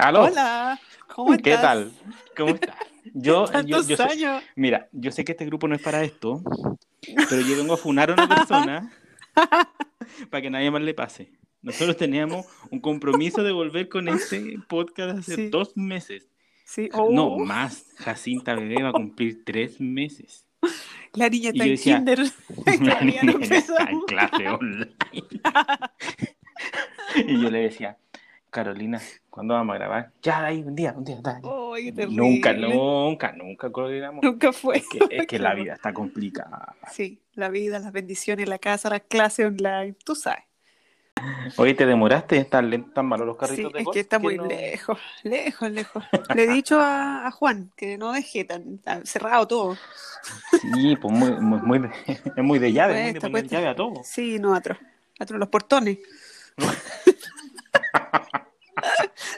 Aló. Hola, ¿cómo estás? ¿Qué tal? ¿Cómo estás? Yo, yo, yo sé- años. mira, yo sé que este grupo no es para esto, pero yo vengo a funar a una persona para que nadie más le pase. Nosotros teníamos un compromiso de volver con este podcast hace Sí. dos meses. Sí, No, oh, más. Jacinta Bebé va a cumplir tres meses. la niña está en kinder. La no está en clase online. y yo le decía, Carolina, ¿cuándo vamos a grabar? Ya, ahí, un día, un día, dale. Terrible. Nunca, nunca, nunca coordinamos. Nunca fue. Es que, es que la vida está complicada. Sí, la vida, las bendiciones, la casa, las clases online, tú sabes. Oye, ¿te demoraste? ¿Están lentos, tan malos los Sí, carritos de es golf que está muy no- lejos, lejos, lejos. Le he dicho a, a Juan que no deje tan, tan cerrado todo. Sí, pues muy, muy, muy de, es muy de llave, muy de Cuesta, poner cuesta. llave a todo. Sí, no, otro. Otro, los portones.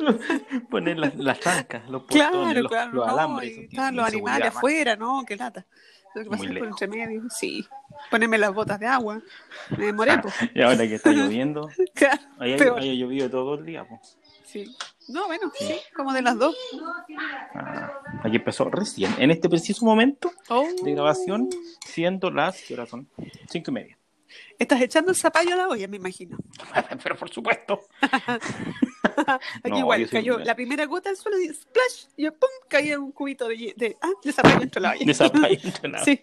Poner las, las trancas, los Claro, portones, los, claro, los alambres. estaban los animales afuera, ¿no? Qué lata. Tengo que por entre medio. Sí. Ponerme las botas de agua. Me demoré, pues. Y ahora que está lloviendo, Claro, ahí peor. ha llovido todo el día. Pues. Sí. No, bueno, sí, como de las dos. Ah, aquí empezó recién, en este preciso momento Oh. de grabación, siendo las, ¿qué hora son? Cinco y media. Estás echando el zapallo a la olla, me imagino. Pero por supuesto. Aquí No, igual, soy- cayó la primera gota del suelo y splash, y pum, caía un cubito de, de, ah, de zapallo dentro de la olla. De zapallo entre nada. Sí.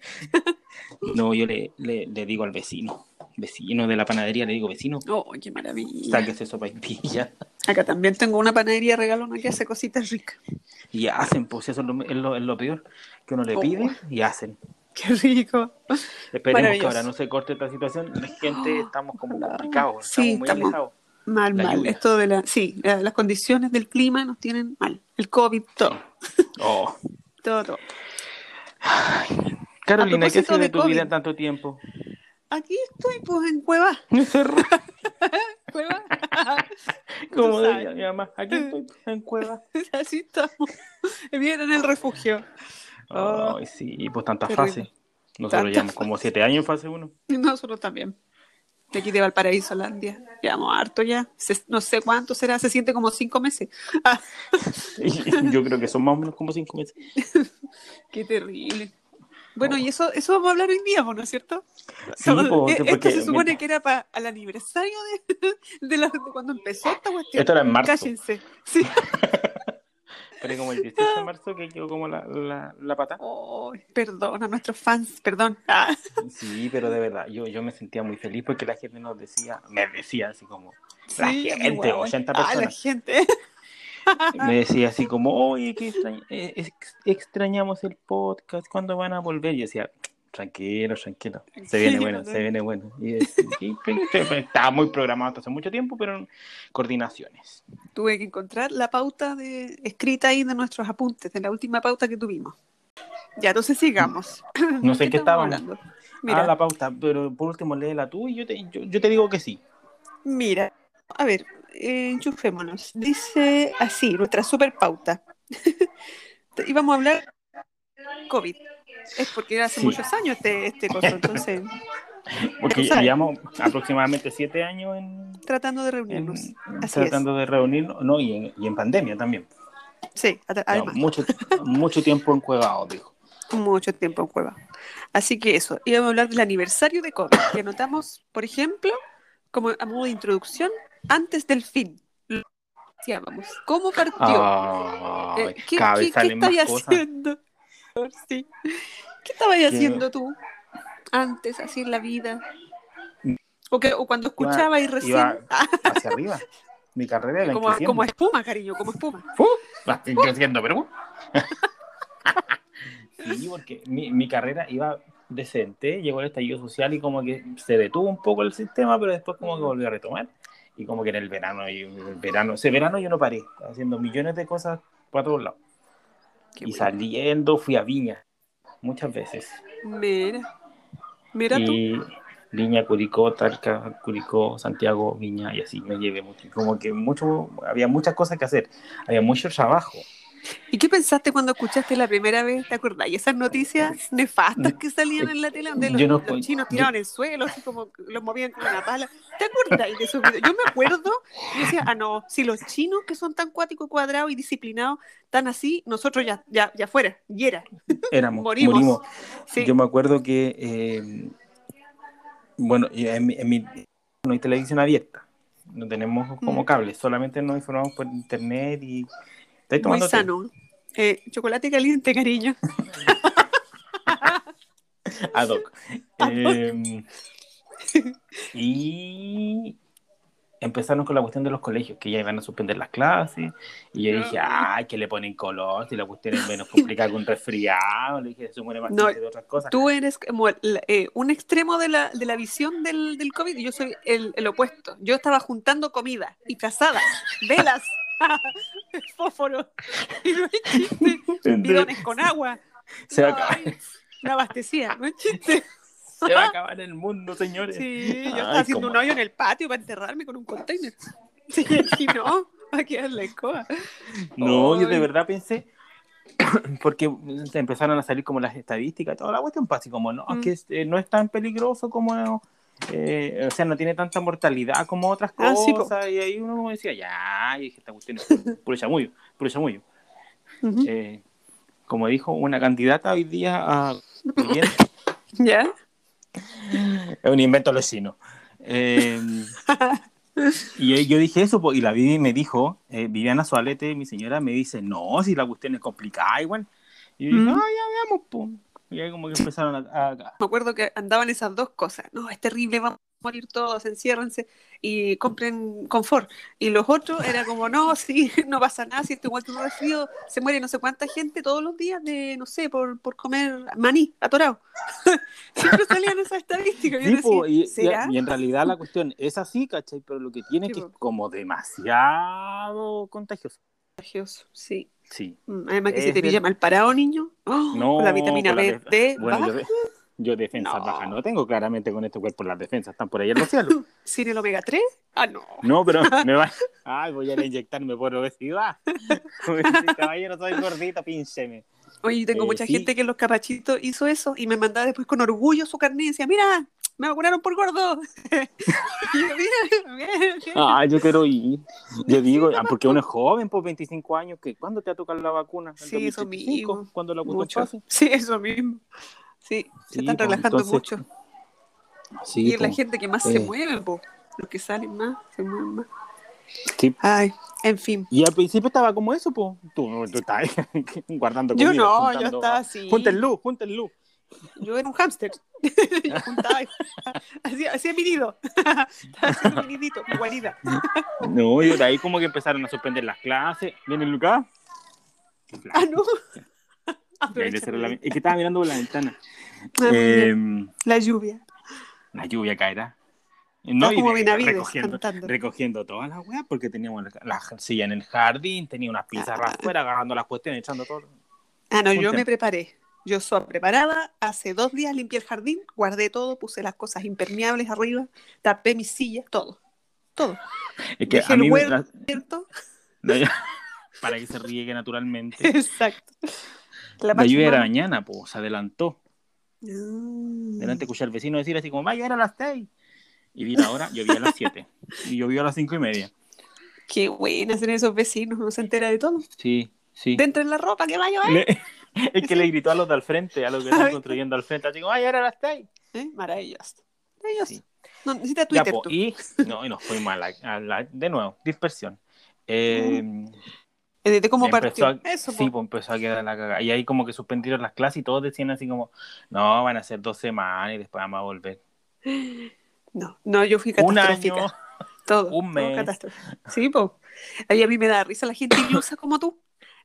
No, yo le, le, le digo al vecino, vecino de la panadería, le digo, vecino, Oh, qué maravilla. sáquese sopa y pilla. Acá también tengo una panadería regalona que hace cositas ricas. Y hacen, pues eso es lo, es lo, es lo peor, que uno le Oh. pide y hacen. Qué rico. Esperemos que ahora no se corte esta situación, la gente estamos como complicados, Sí, estamos muy estamos-. Mal, La mal. lluvia. Esto de la, sí, la- las condiciones del clima nos tienen mal. El COVID, todo, Oh. todo, todo. Carolina, ¿qué propósito hace de tu vida en tanto tiempo? Aquí estoy, pues, en Cueva. Cueva. Como sabes. mi mamá, aquí estoy en cueva. Así estamos. Bien en el refugio. Oh. Ay, sí, pues tantas fases. Nosotros Tantas llevamos como siete años en fase uno. Y nosotros también. De aquí de Valparaíso, Landia. Llevamos harto ya. Se- no sé cuánto será, se siente como cinco meses. Ah, Yo creo que son más o menos como cinco meses. qué terrible. Bueno, y eso, eso vamos a hablar hoy día, ¿no es cierto? Sí, eh, Esto se supone que era para el aniversario de, de, la- de cuando empezó esta cuestión. Esto era en marzo. Cállense. Sí. Pero como el 18 de marzo que quedó como la, la, la pata. Oh, perdón a nuestros fans, perdón. Ah, Sí, pero de verdad, yo, yo me sentía muy feliz porque la gente nos decía, me decía así como, la sí, gente, igual. 80 Ah, la personas, gente. me decía así como, oye, que extrañ- eh, ex- extrañamos el podcast, ¿cuándo van a volver? Y yo decía, tranquilo, tranquilo, se viene bueno, se viene bueno. Y, es- y- y- estaba muy programado hasta hace mucho tiempo, pero coordinaciones. Tuve que encontrar la pauta de, escrita ahí de nuestros apuntes, de la última pauta que tuvimos. Ya, entonces sigamos. No sé en qué estábamos. hablando? Mira, Ah, la pauta, pero por último léela tú y yo te, yo, yo te digo que sí. mira, a ver, eh, enchufémonos. Dice así, nuestra super pauta. Íbamos a hablar COVID. Es porque era hace Sí. muchos años este, este coso, entonces, Porque llevamos aproximadamente siete años en, tratando de en- reunirnos. Así tratando de reunirnos, no, y en, y en pandemia también. es. Sí, atra- No, además. mucho, mucho tiempo encuevado, dijo. mucho tiempo en cueva. Así que eso, íbamos a hablar del aniversario de COVID, que anotamos, por ejemplo, como a modo de introducción, antes del fin. Lo decíamos. ¿Cómo partió? Ay, Eh, ¿Qué, qué- qué cosas. haciendo? Sí. ¿Qué estabas haciendo tú antes, así en la vida? O, que, o cuando escuchabas y recién... Iba Ah, hacia arriba. Mi carrera iba como, como espuma, cariño, como espuma. ¡Fu! Va creciendo, pero... sí, porque mi, mi carrera iba decente, llegó el estallido social y como que se detuvo un poco el sistema, pero después como que volvió a retomar. Y como que en el verano, y el verano, ese verano yo no paré, haciendo millones de cosas para todos lados. Qué y bueno. saliendo fui a Viña, muchas veces. Mira, mira tú. Viña, Curicó, Talca, Curicó, Santiago, Viña, y así me llevé mucho. Como que mucho, había muchas cosas que hacer, había mucho trabajo. ¿Y qué pensaste cuando escuchaste la primera vez? ¿Te acordás? Y esas noticias nefastas que salían en la tele donde los, Yo no- los chinos yo- tiraban el suelo, así como los movían con una pala. ¿Te acuerdas de esos videos? Yo me acuerdo y decía, ah, no, si los chinos que son tan cuáticos, cuadrados y disciplinados, tan así, nosotros ya, ya, ya fuera, y era. Éramos, Morimos. morimos. Sí. Yo me acuerdo que, eh, bueno, en mi, en mi- no hay televisión abierta, no tenemos como Mm. cable, solamente nos informamos por internet y... ¿Estáis Muy tomando té? sano. Eh, chocolate caliente, cariño. Ad hoc. Eh, y empezaron con la cuestión de los colegios, que ya iban a suspender las clases. Y yo dije, ay, que le ponen color, si la cuestión es menos complicada que un resfriado. Le dije, se muere más No, de otras cosas. Tú eres como eh, un extremo de la, de la visión del, del COVID y yo soy el, el opuesto. Yo estaba juntando comida y frazadas, velas, fósforos, y no es chiste, bidones con agua. Se va a acabar. ay, Me abastecía, no es chiste. Se va a acabar el mundo, señores. Sí, yo Ay, estaba haciendo cómo- un hoyo en el patio para enterrarme con un container. Sí, y no, va a quedar la escoba. No, yo de verdad pensé, porque se empezaron a salir como las estadísticas, toda la cuestión, pues, así como, no, Mm. es que eh, no es tan peligroso como, eh, o sea, no tiene tanta mortalidad como otras Ah, sí, po. cosas, y ahí uno decía, ya, y dije, esta cuestión es puro- chamullo, puro chamullo. Ujú. Eh, como dijo una candidata hoy día a ¿Ya? es un invento vecino. Eh, y yo dije eso, y la Vivi me dijo, eh, Viviana Sualete, mi señora, me dice, no, si la cuestión es complicada igual. Y yo dije, Mm. ah, ya veamos, po. Y ahí como que empezaron a... a- a- Me acuerdo que andaban esas dos cosas. No, es terrible, vamos a morir todos, enciérrense y compren confort. Y los otros era como, no, sí, no pasa nada, si esto igual que un resfrío, se muere no sé cuánta gente todos los días de, no sé, por, por comer maní atorado. Siempre salían esas estadísticas. Yo decía, y, en realidad la cuestión es así, ¿cachai? Pero lo que tiene Sí, es que es como demasiado contagioso. Contagioso, Sí. Sí. Mm, Además que si te pilla mal parado, niño, ¡oh! No, con la vitamina con la B, D, Bueno, yo, baja, yo defensas No. bajas no tengo claramente con este cuerpo, las defensas están por ahí en los cielos. sin el omega 3. Ah, no. No, pero me va. Ay, voy a inyectarme por obesidad. Caballero, soy gordito, píncheme. Oye, tengo Eh, mucha sí. gente que en los capachitos hizo eso y me mandaba después con orgullo su carnet y decía, mira, me vacunaron por gordo. y yo, mira, bien, bien". Ah, yo quiero ir. Yo digo, ah, porque uno es joven, por 25 años, que ¿cuándo te va a tocar la vacuna? ¿El Sí, eso 2025? mismo. ¿Cuándo la mucho. pase? Sí, eso mismo. Sí, se están pues, relajando entonces, mucho. Sí, y es la pues, gente que más se eh. mueve, po. los que salen más, se mueven más. sí. Ay, en fin. Y al principio estaba como eso, pues. Tú, tú estás guardando Yo comida. no, yo estaba así. Junten luz, junten luz. Yo era un hámster. yo juntaba, hacía, hacía mi nido. Estaba haciendo mi nidito, mi guarida. No, y de ahí como que empezaron a suspender las clases. ¿Viene Lucas? Ah, no. La-. Es que estaba mirando por la ventana. Eh, La lluvia. la lluvia caerá. Estás como de- recogiendo, cantando. recogiendo todas las weas porque teníamos la, la silla en el jardín, tenía unas pizarras Ah. afuera, agarrando las cuestiones, echando todo. Ah, no, yo me preparé. Yo soy preparada. Hace dos días limpié el jardín, guardé todo, puse las cosas impermeables arriba, tapé mis sillas, todo. Todo. Es que Dejé a el mí la- para que se riegue naturalmente. Exacto. La lluvia era mañana, pues, se adelantó. Mm. Delante escuché al vecino decir así como, va a llover a las seis. Y vi la hora, llovía a las siete. Y llovió a las cinco y media. Qué buenas ser esos vecinos, uno se entera de todo. Sí, sí. Dentro en la ropa, que vaya, vaya. Le- es que le gritó a los de al frente, a los que están construyendo al frente, así como, va a llover a las seis. ¿Eh? Maravilloso. Maravilloso. Sí. No, necesita Ya, Twitter po, tú. y, no, y nos fuimos a la, a la- de nuevo, dispersión. Eh, Eh, De cómo partió. a- Eso, sí, pues empezó a quedar la cagada. Y ahí como que suspendieron las clases y todos decían así como, no, van a ser dos semanas y después vamos a volver. No, no, yo fui Un catastrófica. año. Todo. un todo mes. catástrofe. Sí, po. Ahí a mí me da risa la gente ilusa como tú.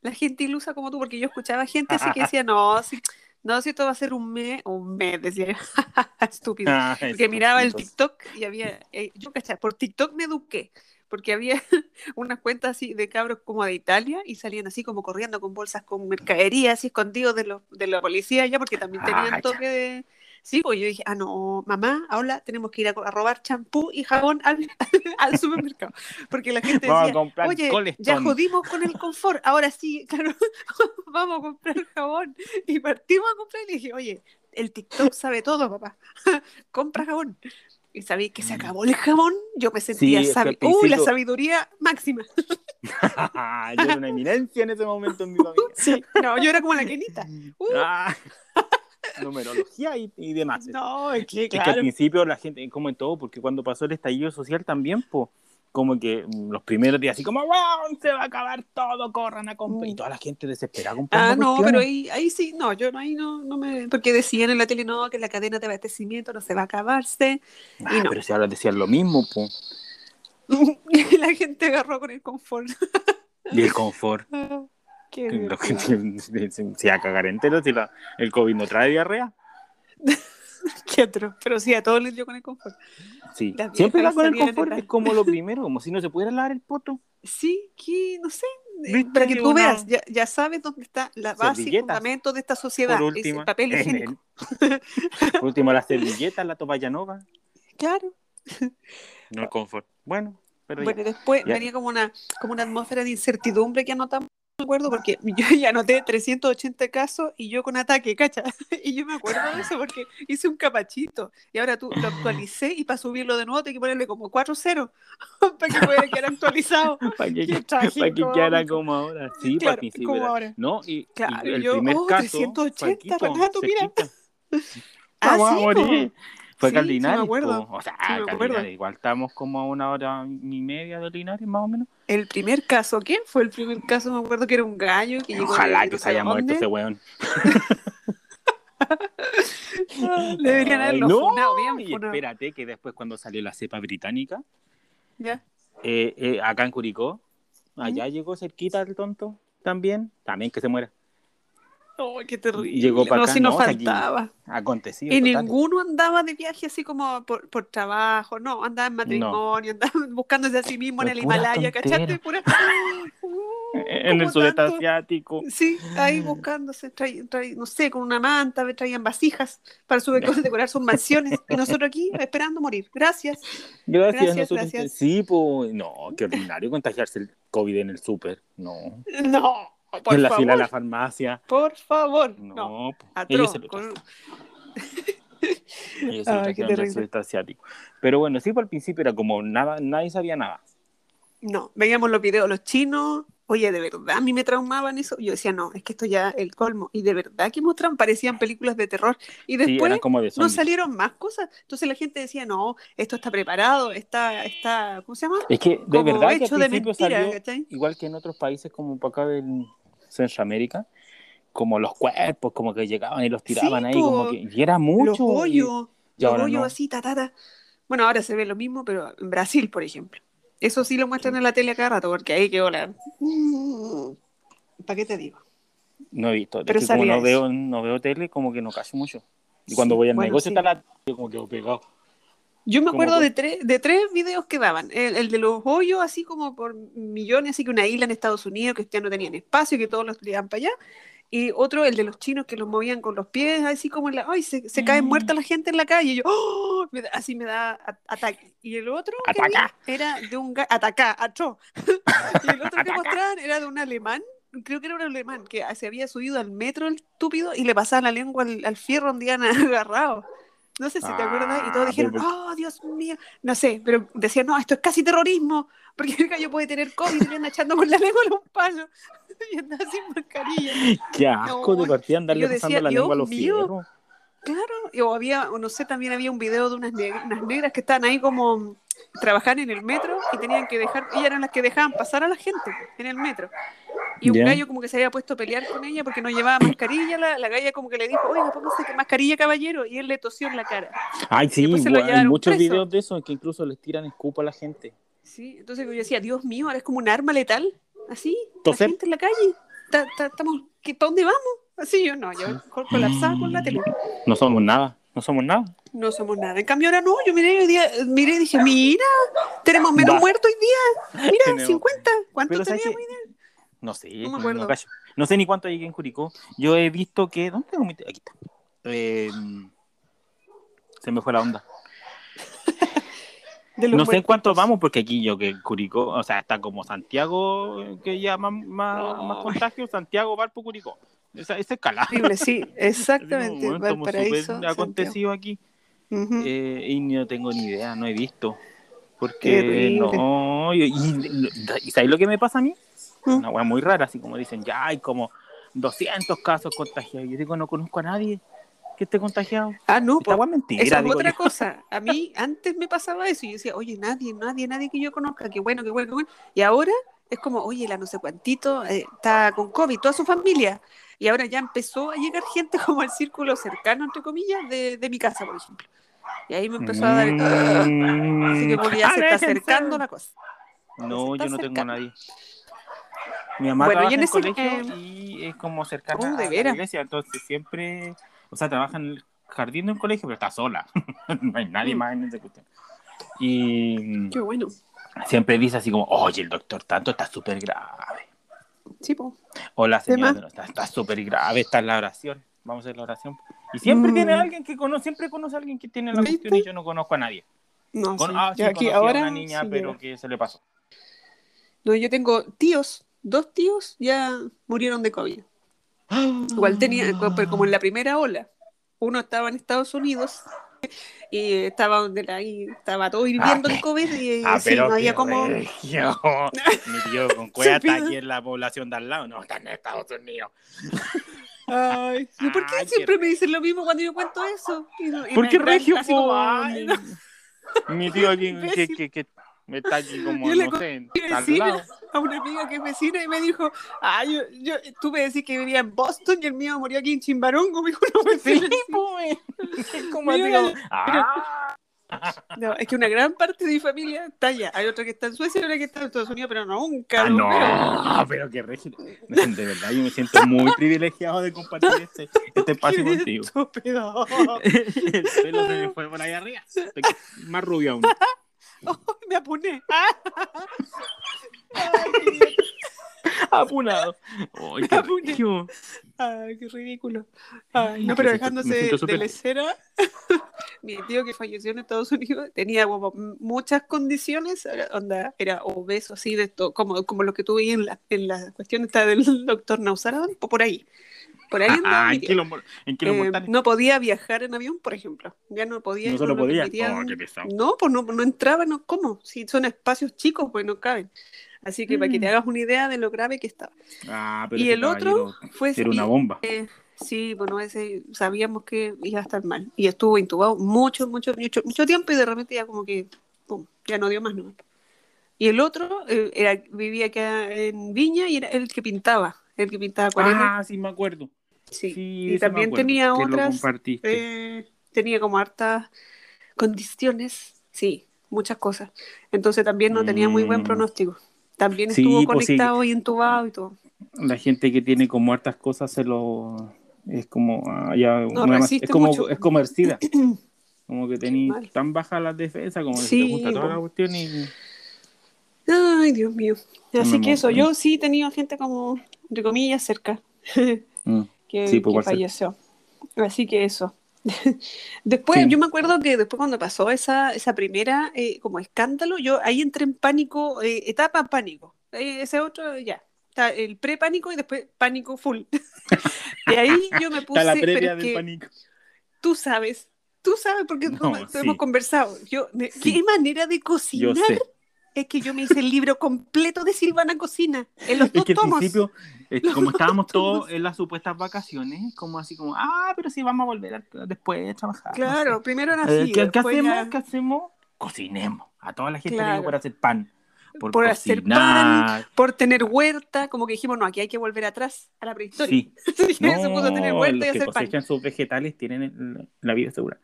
La gente ilusa como tú, porque yo escuchaba gente así que decía, no, si, no, si esto va a ser un mes, un mes, decía yo. Estúpido. Ah, Porque miraba el. TikTok y había, eh, yo cachai, por TikTok me eduqué, porque había unas cuentas así de cabros como de Italia y salían así como corriendo con bolsas con mercadería así escondidos de, los, de la policía ya, porque también Ah, tenían ya. toque de, Sí, pues yo dije, ah, no, mamá, ahora tenemos que ir a, a robar champú y jabón al, al supermercado. Porque la gente Vamos decía, oye, ya Colestone". jodimos con el confort, ahora sí, claro, vamos a comprar jabón. Y partimos a comprar y le dije, oye, el TikTok sabe todo, papá. Compra jabón. Y sabéis que se acabó el jabón, yo me sentía Mm. sabi- Uy, la sabiduría máxima. Yo era una eminencia en ese momento en mi familia. Sí, no, yo era como la quenita. Uh, Ah, numerología y, y demás. no, es que Es que al claro. principio la gente, como en todo, porque cuando pasó el estallido social también, pues, como que mm, los primeros días, así como, wow, se va a acabar todo, corran a comprar. Y toda la gente desesperada comprando. Ah, no, cuestiones. pero ahí, ahí sí, no, yo no, ahí no, no me. Porque decían en la tele, no, que la cadena de abastecimiento no se va a acabarse. Ah, y no. Pero si ahora decían lo mismo, pues. Y la gente agarró con el confort. Y el confort. Qué que lo que divertido. se, va a cagar entero si la- el COVID no trae diarrea. Qué. Pero sí, a todos les dio con el confort. Sí. Las Siempre va con el confort, es como lo primero, como si no se pudiera lavar el poto. Sí, que no sé. eh, ¿Viste? Para que tú Una- veas, ya, ya sabes dónde está la base y Servilletas. fundamento de esta sociedad. Por es el papel higiénico. el- por último, la servilleta, la toalla nova, Claro. no el confort. Bueno, pero ya. Bueno, y después Ya. venía como una, como una atmósfera de incertidumbre que anotamos, me acuerdo, porque yo ya anoté 380 casos y yo con ataque, ¿cacha? Y yo me acuerdo de eso porque hice un capachito y ahora tú lo actualicé y para subirlo de nuevo tengo que ponerle como 4-0 para que pueda quedar actualizado. para que, para que quedara como ahora. Sí, Claro, para principio como era- ahora. No, y, Claro, y el yo, primer oh, caso. 380, fue aquí, po, Renato, mira. Ah, Sí. Fue Sí, sí me Caldinares, acuerdo. po. O sea, Sí me acuerdo. Caldinares, igual estamos como a una hora y media de Linares, más o menos. El primer caso, ¿quién fue el primer caso? Me acuerdo que era un gallo que llegó Ojalá que se haya muerto ese weón. Le deberían haberlo no, funado, bien y funado. espérate que después cuando salió la cepa británica, Ya. eh, eh, acá en Curicó, allá llegó cerquita el tonto también, también que se muera. Oh, qué terrible. Llegó pa' no, acá, si no, faltaba. Acontecido. Y total. ninguno andaba de viaje así como por, por trabajo, no, andaba en matrimonio, andaba buscándose a sí mismo en el Himalaya, tontera. ¿cachate? Pura... En el sudeste asiático. Sí, ahí buscándose, traí- traí- no sé, con una manta, traían vasijas para su decorar sus mansiones y nosotros aquí esperando morir. Gracias. Gracias, Gracias, nosotros- gracias. Sí, pues, no, qué ordinario contagiarse el COVID en el súper. No. No, por en la favor, fila de la farmacia. por favor. No, No, po. atroz, ellos se lo con- ellos del sudeste asiático. Pero bueno, sí, por el principio era como nada, nadie sabía nada. No, veíamos los videos, los chinos, oye, de verdad, a mí me traumaban eso. Yo decía, no, es que esto ya el colmo. Y de verdad que mostraban, parecían películas de terror. Y después eran como de no salieron más cosas. Entonces la gente decía, no, esto está preparado, está, está, ¿cómo se llama? Es que de Como verdad que al de mentira, salió, igual que en otros países como para acá en Centroamérica, como los cuerpos, como que llegaban y los tiraban Sí, ahí, po. como que, y era mucho. Los hoyos, y los ahora hoyos no. así, ta, ta, ta. Bueno, ahora se ve lo mismo, pero en Brasil, por ejemplo. Eso sí lo muestran en la tele a cada rato, porque ahí quedó la... ¿Para qué te digo? No he visto. Es Pero que como no eso. veo, no veo tele, como que no cacho mucho. Y cuando Sí, voy al bueno, negocio sí. está la como quedo pegado. Yo me acuerdo por- de, tres de tres videos que daban. El, el de los hoyos, así como por millones, así que una isla en Estados Unidos que ya no tenían espacio, que todos los tiraban para allá. Y otro, el de los chinos que los movían con los pies, así como en la. ¡Ay! Se, se cae Mm. muerta la gente en la calle. Y yo, ¡oh! Me da- así me da ataque. Y el otro que Ataca. era de un. Atacá, atro. y el otro que mostraban era de un alemán. Creo que era un alemán que se había subido al metro el estúpido y le pasaba la lengua al, al fierro donde iban agarrados. No sé si te acuerdas. Y todos Ah, dijeron, pero- oh, Dios mío. No sé, pero decían, no, esto es casi terrorismo. Porque el gallo puede tener COVID y le andan echando con la lengua a un palo. y andaba sin mascarilla. Qué asco No, de partida andarle pasando la lengua a los fierros. Claro, o había, o no sé, también había un video de unas, neg- unas negras que estaban ahí como trabajar en el metro y tenían que dejar, ellas eran las que dejaban pasar a la gente en el metro. Y un gallo como que se había puesto a pelear con ella porque no llevaba mascarilla, la, la galla como que le dijo, oiga, póngase que mascarilla, caballero, y él le tosió en la cara. Ay, sí, bueno, hay muchos preso. videos de eso en que incluso les tiran escupo a la gente. Sí, entonces yo decía, Dios mío, ahora es como un arma letal, así, Toser. la gente en la calle, ta- ta- estamos, ¿qué, ¿para dónde vamos? Así yo no, yo mejor colapsaba con la tele. No somos nada, no somos nada. No somos nada. En cambio ahora no, yo miré hoy día, miré y dije, mira, tenemos menos Va. muertos hoy día. Mira, Tenemos- 50. ¿Cuántos Pero ¿sabes teníamos hoy día? No sé, No me no, acuerdo. cacho. No sé ni cuánto llegué en Curicó. Yo he visto que. ¿Dónde tengo mi Aquí está. Eh, Se me fue la onda. No sé en cuánto vamos, porque aquí yo que Curicó, o sea, está como Santiago, que ya más, más, más Ay. contagio, Santiago, Valpo, Curicó. Esa, esa escala. Sí, exactamente. bueno, Valparaíso. Santiago. acontecido aquí. Ujú. Eh, y no tengo ni idea, no he visto. Porque no. Y, y, y ¿sabes lo que me pasa a mí? Una weá muy rara, así como dicen, ya hay como 200 casos contagiados. Yo digo, no conozco a nadie que esté contagiado. Ah, no, Esta po. weá es mentira. Esa es otra yo. cosa. A mí antes me pasaba eso y yo decía, oye, nadie, nadie, nadie que yo conozca, qué bueno, qué bueno, qué bueno. Y ahora es como, oye, la no sé cuantito eh, está con COVID, toda su familia. Y ahora ya empezó a llegar gente como al círculo cercano, entre comillas, de, de mi casa, por ejemplo. Y ahí me empezó a dar... Mm. Así que porque ya se está acercando la cosa. No, yo no tengo a nadie. Mi mamá Bueno, trabaja en en, colegio y es como cercana Oh, ¿de a la iglesia, entonces siempre, o sea, trabaja en el jardín de un colegio, pero está sola. no hay nadie Mm. más en esa cuestión. Y Qué bueno. siempre dice así como, oye, el doctor tanto está súper grave. Sí, po. O la señora no, está súper grave, está en la oración. Vamos a hacer la oración. Y siempre Mm. tiene alguien que conoce, siempre conoce a alguien que tiene la ¿Viste? cuestión y yo no conozco a nadie. No, Con, sí. ah, sí, Yo aquí conocí a ahora una niña, sí pero que se le pasó. No, yo tengo tíos, dos tíos ya murieron de COVID. Igual tenía, pero como en la primera ola, uno estaba en Estados Unidos y estaba donde la, ahí estaba todo hirviendo el COVID y Ah, sí, pero no había como... regio. Mi tío con cueva está aquí en la población de al lado. No, está en Estados Unidos. Ay, ¿y ¿por qué Ay, qué siempre me dicen lo mismo cuando yo cuento eso? Y no- y ¿Por me qué agarran regio? así como, po? ay, no. Mi tío aquí que, que, que está aquí como, Yo no sé, al lado. A una amiga que es vecina y me dijo, ah, yo, yo, tú me decís que vivía en Boston y el mío murió aquí en Chimbarongo, me dijo una Sí, vecina. po, eh. Como como, ah, No, es que una gran parte de mi familia está allá. Hay otra que está en Suecia y otra que está en Estados Unidos, pero nunca. ah, no, pero qué regio. De verdad, yo me siento muy privilegiado de compartir este, este espacio Qué contigo. estúpido. El pelo se me fue por ahí arriba. Más rubio aún. Me apuné. Apunado. Ay, qué Apuné. regio. Ay, qué ridículo. Ay, no, pero dejándose de lecera, mi tío que falleció en Estados Unidos tenía como muchas condiciones, era- onda, era obeso, así, de to- como, como lo que tuve en la, en la cuestión esta del doctor Nausaran, po- por ahí. Por ahí andaba Ah, mi en Eh, no podía viajar en avión, por ejemplo. Ya no podía. No solo lo podía. Oh, qué. No, pues no, no entraba, no, ¿cómo? Si son espacios chicos, pues no caben. Así que para que te Mm. hagas una idea de lo grave que estaba. Ah, pero Y el otro fue Era una bomba. eh, sí, bueno, ese sabíamos que iba a estar mal. Y estuvo intubado mucho, mucho, mucho, mucho tiempo y de repente ya como que, pum, ya no dio más nomás. Y el otro eh, era, vivía acá en Viña y era el que pintaba, el que pintaba acuarelas. Ah, sí, me acuerdo. Sí. Sí, y también acuerdo, tenía otras, eh, tenía como hartas condiciones, sí, muchas cosas. Entonces también no tenía muy buen Mm. pronóstico. También Sí, estuvo pues sí. conectado y intubado y todo. La gente que tiene como hartas cosas se lo. Es como. ah, ya, No, resiste es, como, mucho. es como el SIDA. Como que mal. tan bajas las defensas, como que se te junta toda la cuestión y. Ay, Dios mío. Así No, que eso, yo sí tenido gente como, entre comillas, cerca, Mm. Que, Sí, pues, que falleció. Así que eso. después, Sí. yo me acuerdo que después cuando pasó esa, esa primera eh, como escándalo, yo ahí entré en pánico, eh, etapa pánico. Eh, ese otro, ya. Está el pre-pánico y después pánico full. y ahí yo me puse, Está la pero previa es del que pánico. tú sabes, tú sabes porque No, hemos, sí. hemos conversado. Yo. ¿Qué manera de Yo cocinar? sé. Es que yo me hice el libro completo de Silvana Cocina, en los Es dos que al tomos. principio, eh, Los como estábamos tomos. todos en las supuestas vacaciones, como así como, ah, pero sí vamos a volver a- después a trabajar. no Claro, sé. primero era Eh, así. ¿qué, qué después hacemos? ya ¿Qué hacemos? Cocinemos. A toda la gente le Claro. digo por hacer pan. Por, Por hacer cocinar. Por tener huerta, como que dijimos, no, aquí hay que volver atrás, a la prehistoria. Sí. Así que se puso a tener No, huerta los y que hacer pan. cosechan sus vegetales tienen la vida segura.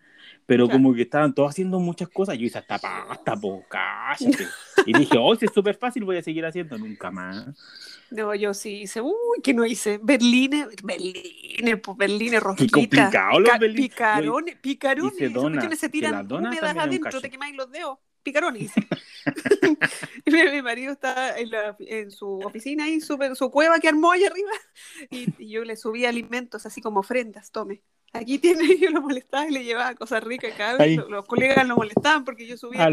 Pero Claro. como que estaban todos haciendo muchas cosas, yo hice hasta pasta, po, cállate. Y dije, oh, si es súper fácil, voy a seguir haciendo nunca más. No, yo sí hice, uy, que no hice. Berlines, berlines, pues berlines, rosquitas. complicado los berlines. Picarones, picarones. hice donas, se tiran húmedas adentro, te quemáis los dedos. Picarones y mi, mi marido está en, la- en su oficina ahí, su, su cueva que armó allá arriba. Y, y yo le subí alimentos así como ofrendas, tome. Aquí tiene, yo lo molestaba y le llevaba cosas ricas cada vez. Los, los colegas lo molestaban porque yo subía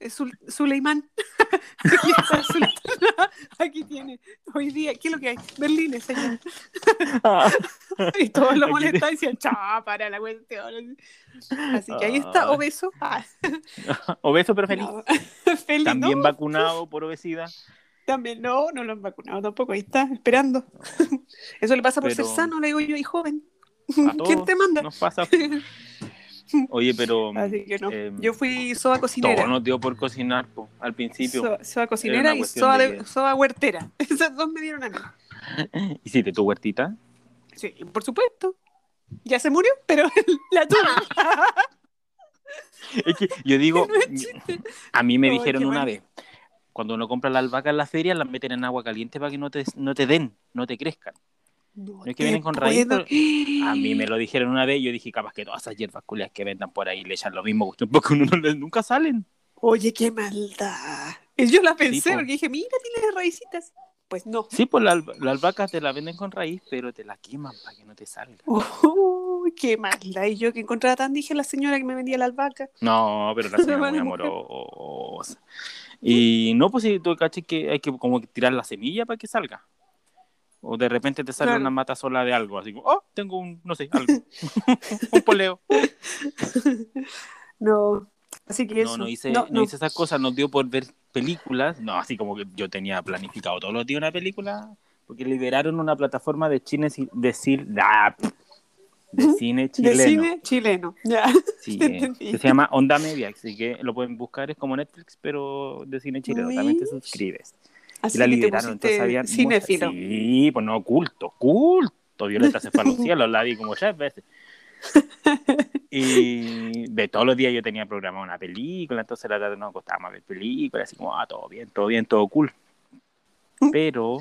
es Zul- Suleimán. Aquí está Sultana. Aquí tiene. Hoy día, ¿qué es lo que hay? Berlín, señor. Y todos lo molestaban y decían, chao, para la cuestión. Así que ahí está, Ah. obeso. Ah, Obeso pero feliz. no. Feliz, También ¿no? vacunado por obesidad. También, no, no lo han vacunado tampoco. Ahí está, esperando. Eso le pasa por Pero- ser sano, le digo yo, y joven. A ¿Quién te manda? Nos pasa. Oye, pero Así que no. eh, yo fui soba todo cocinera. nos dio por cocinar po, al principio. So- soba Era cocinera y soba, de de, que- soba huertera. Esas dos me dieron a mí. ¿Hiciste tu huertita? Sí, por supuesto. Ya se murió, pero la tuve. Es que yo digo, a mí me dijeron una mal. vez, cuando uno compra la albahaca en la feria, las meten en agua caliente para que no te, no te den, no te crezcan. No es que vienen con raíz, A mí me lo dijeron una vez y yo dije, capaz que todas esas hierbas culias que vendan por ahí le echan lo mismo, cuestión, porque uno no nunca salen. Oye, qué maldad. Yo la pensé po. porque dije, mira, tiene raícitas. Pues no. Sí, pues la, alba- la albahaca te la venden con raíz, pero te la queman para que no te salga. Uy, qué maldad. Y yo que encontraba tan dije la señora que me vendía la albahaca. No, pero la señora muy amorosa. Y no, pues si tú caché que hay que como tirar la semilla para que salga. O de repente te sale Claro. una mata sola de algo, así como, oh, tengo un, no sé, algo. un poleo. No. Así que No, eso. no hice, no, no no. hice esas cosas, nos dio por ver películas. No, así como que yo tenía planificado todos los días una película, porque liberaron una plataforma de cine, de, cine, ah, de cine De chileno. cine chileno. Ya. Sí, eh, que se llama Onda Media, así que lo pueden buscar, es como Netflix, pero de cine chileno, también te Uy. suscribes. Así Y la liberaron, entonces había cinéfilo. muchas- Sí, pues no, culto, culto. Violeta se fue a los cielos, la vi como tres veces. Y de todos los días yo tenía programada una película, entonces la tarde nos acostábamos a ver películas, así como, ah, todo bien, todo bien, todo cool. Pero,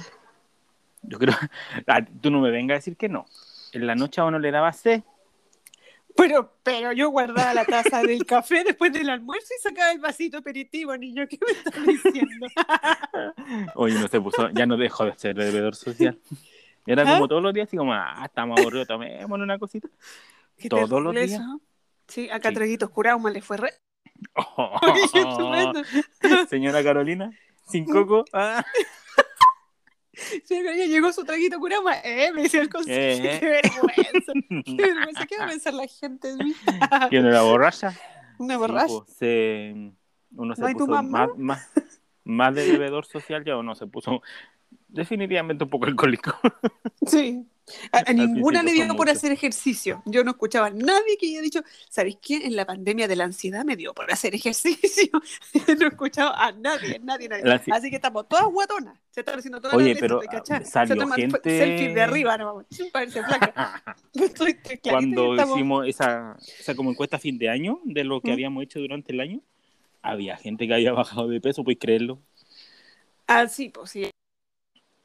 yo creo, ah, tú no me vengas a decir que no. En la noche a uno le daba sed, Pero, pero yo guardaba la taza del café después del almuerzo y sacaba el vasito aperitivo, niño. ¿Qué me estás diciendo? Oye, no se puso, ya no dejó de ser bebedor social. Era ¿Ah? como todos los días, así como, ah, estamos aburridos, tomémonos una cosita. Todos los días. Sí, acá Sí. traguitos curados, le fue re. Oh, estupendo. señora Carolina, sin coco. Ah, Ya llegó su traguito curado, ma- eh, me decía el consejo. Eh. Qué vergüenza. Qué vergüenza. ¿Qué va a pensar la gente de mí? que no era borracha. Una Sí, borracha. pues, se- uno se ¿No hay tu puso más, más, más de bebedor social, ya uno se puso definitivamente un poco alcohólico. Sí. A, ninguna le dio por hacer ejercicio. Yo no escuchaba a nadie que haya dicho, ¿sabéis qué? En la pandemia de la ansiedad me dio por hacer ejercicio. no escuchaba a nadie, nadie, nadie. La Así que estamos todas guatonas. Se están haciendo todas Oye, las pero, ¿te cachai? salió Se toman gente- selfies de arriba, no, verse flaca. Estoy, Cuando estamos- hicimos esa, esa como encuesta a fin de año de lo que ¿Mm? habíamos hecho durante el año, había gente que había bajado de peso, puedes creerlo. Ah, sí, pues sí.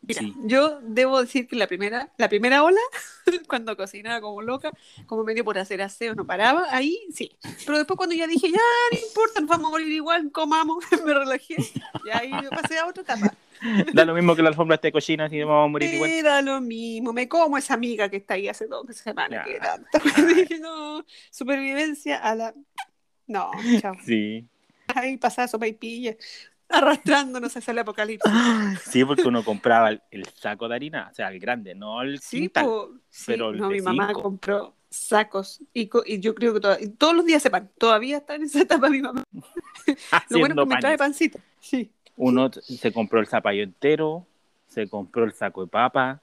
Mira, Sí. yo debo decir que la primera, la primera ola, cuando cocinaba como loca, como medio por hacer aseo, no paraba, ahí sí. Pero después cuando ya dije, ya, no importa, nos vamos a morir igual, comamos, me relajé, y ahí me pasé a otra etapa. Da lo mismo que la alfombra esté cochina, así vamos a morir igual. Me da lo mismo, me como esa amiga que está ahí hace dos semanas, que Ya. tanta. Dije, no, supervivencia a la... No, chao. Sí. Ahí pasaba sopa y pilla, arrastrándonos hacia el apocalipsis. Sí, porque uno compraba el, el saco de harina, o sea, el grande, no el Sí, quintal. po, sí, pero el no, de mi mamá compró sacos y, yo creo que toda- todos los días sepan, todavía está en esa etapa mi mamá. Lo bueno es que me trae pancito. Sí. Uno se compró el zapallo entero, se compró el saco de papa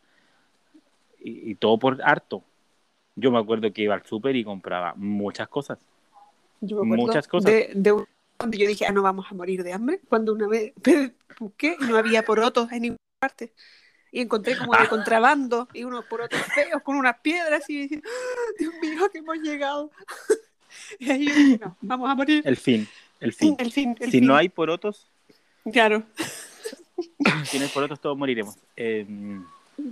y, y todo por harto. Yo me acuerdo que iba al súper y compraba muchas cosas. Yo me acuerdo Muchas cosas. De, de cuando yo dije, ah, no vamos a morir de hambre, cuando una vez busqué y no había porotos en ninguna parte. Y encontré como de contrabando y unos porotos feos con unas piedras y dije, "Ah, Dios mío, que hemos llegado. Y ahí yo dije, no, vamos a morir. El fin, el fin. El fin, el si fin. no hay porotos, Claro. si no hay porotos, todos moriremos. Eh,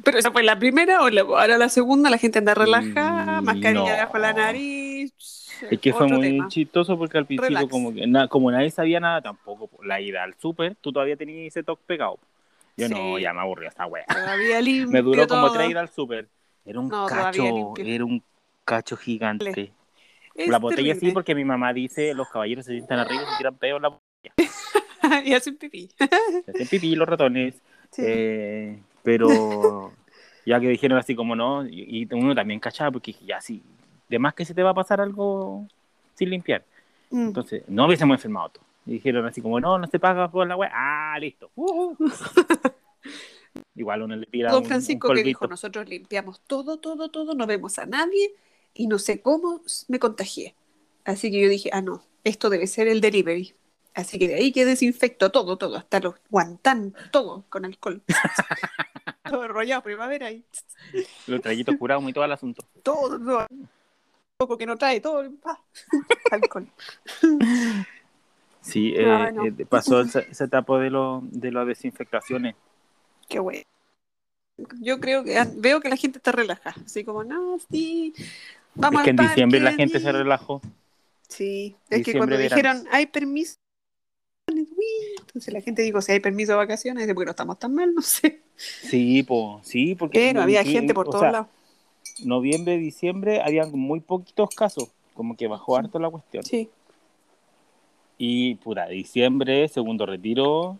Pero esa fue la primera o la- ahora la segunda, la gente anda relajada, Mm, mascarilla no. debajo de la nariz. es que fue muy tema. chistoso porque al principio, Relax. como, que na- como nadie sabía nada tampoco, po, la ida al súper, tú todavía tenías ese toque pegado. Yo no, Sí. ya me aburrió esta wea. Me duró como todo. tres ir al súper. Era un No, cacho, era un cacho gigante. Es la botella sí, porque mi mamá dice, los caballeros se sientan arriba y se tiran pedo en la botella. y hacen pipí. Se hacen pipí los ratones. Sí. Eh, pero ya que dijeron así como no, y, y uno también cachaba, porque ya sí, de más que se te va a pasar algo sin limpiar. Mm. Entonces, no hubiésemos enfermado todos. Y dijeron así como, no, no se paga por la web. Ah, listo. Uh, uh. Igual uno le tira Don un, Francisco un que polvito. dijo, nosotros limpiamos todo, todo, todo, no vemos a nadie y no sé cómo me contagié. Así que yo dije, ah, no, esto debe ser el delivery. Así que de ahí que desinfecto todo, todo, hasta los guantán, todo con alcohol. todo enrollado, primavera ahí. Los traguitos curados y todo el asunto. Todo, todo. Poco que no trae, todo, pa, alcohol. Sí, eh, Ay, no. eh, pasó esa, esa etapa de, lo, de las desinfectaciones. Qué bueno. Yo creo que ah, veo que la gente está relajada, así como, no, sí, vamos es que en diciembre la gente se sí". relajó. Sí, es que cuando verano. dijeron hay permiso, entonces la gente dijo si hay permiso de vacaciones, dice, porque no estamos tan mal, no sé. Sí, po, sí, porque Pero había en- gente por todos lados. Noviembre, diciembre, habían muy poquitos casos, como que bajó harto la cuestión. Sí. Y puta, diciembre, segundo retiro,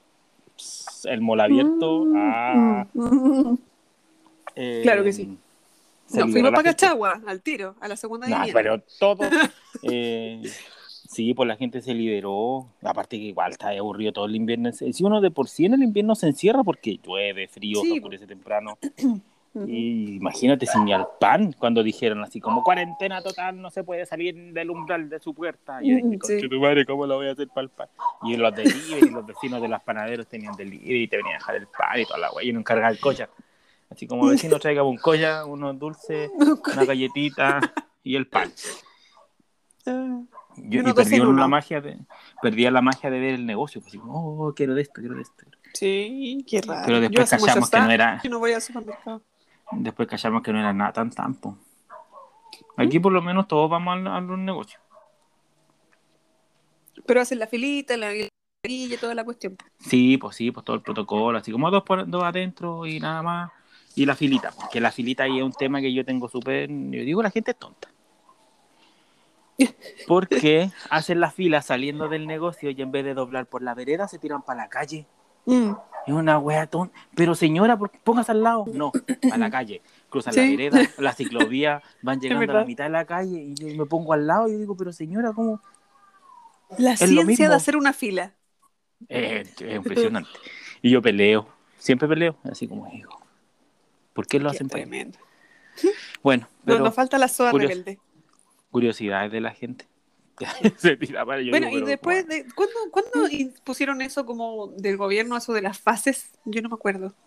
el mall abierto. Mm, ah, mm, mm. eh, Claro que sí. se No, liberó fuimos para. Cachagua, al tiro, a la segunda Nah, pero todo. eh, sí, pues la gente se liberó. Aparte que igual está aburrido todo el invierno. Si uno de por sí en el invierno se encierra porque llueve, frío, Sí, se oscurece temprano. Y imagínate sin ni al pan cuando dijeron así como cuarentena total, no se puede salir del umbral de su puerta. Y dije, sí. "Conche tu madre, ¿cómo lo voy a hacer para el pan? Y los delivery, los vecinos de las panaderos tenían delivery y te venían a dejar el pan y toda la wey, y no encargar el collar. Así como vecino traiga un collar, unos dulces, una galletita y el pan. Ah, Yo, y uno. la magia de, perdía la magia de ver el negocio, pues así como, oh, quiero de esto, quiero de esto. Sí, qué raro. Pero después cachamos que no era, Yo no voy al supermercado. Después cachamos que no era nada tan tampo. Aquí por lo menos todos vamos a, a los negocios. Pero hacen la filita, la y toda la cuestión. Sí, pues sí, pues todo el protocolo, así como dos, por, dos adentro y nada más. Y la filita, porque la filita ahí es un tema que yo tengo súper... Yo digo, la gente es tonta. Porque hacen la fila saliendo del negocio y en vez de doblar por la vereda se tiran para la calle. Mm. Es una wea tonta. Pero señora, ¿por qué póngase al lado? No, a la calle. Cruzan la Sí. vereda, la ciclovía, van llegando a la mitad de la calle y yo me pongo al lado y yo digo, pero señora, ¿cómo? La ciencia de hacer una fila. Eh, es impresionante. Y yo peleo, siempre peleo, así como digo. ¿Por qué lo Qué hacen para tremendo. Bueno, No, pero nos falta la soda curiosidades de la gente. Se yo Bueno, digo, y pero, después, de, ¿cuándo, ¿cuándo in- pusieron eso como del gobierno, eso de las fases? Yo no me acuerdo.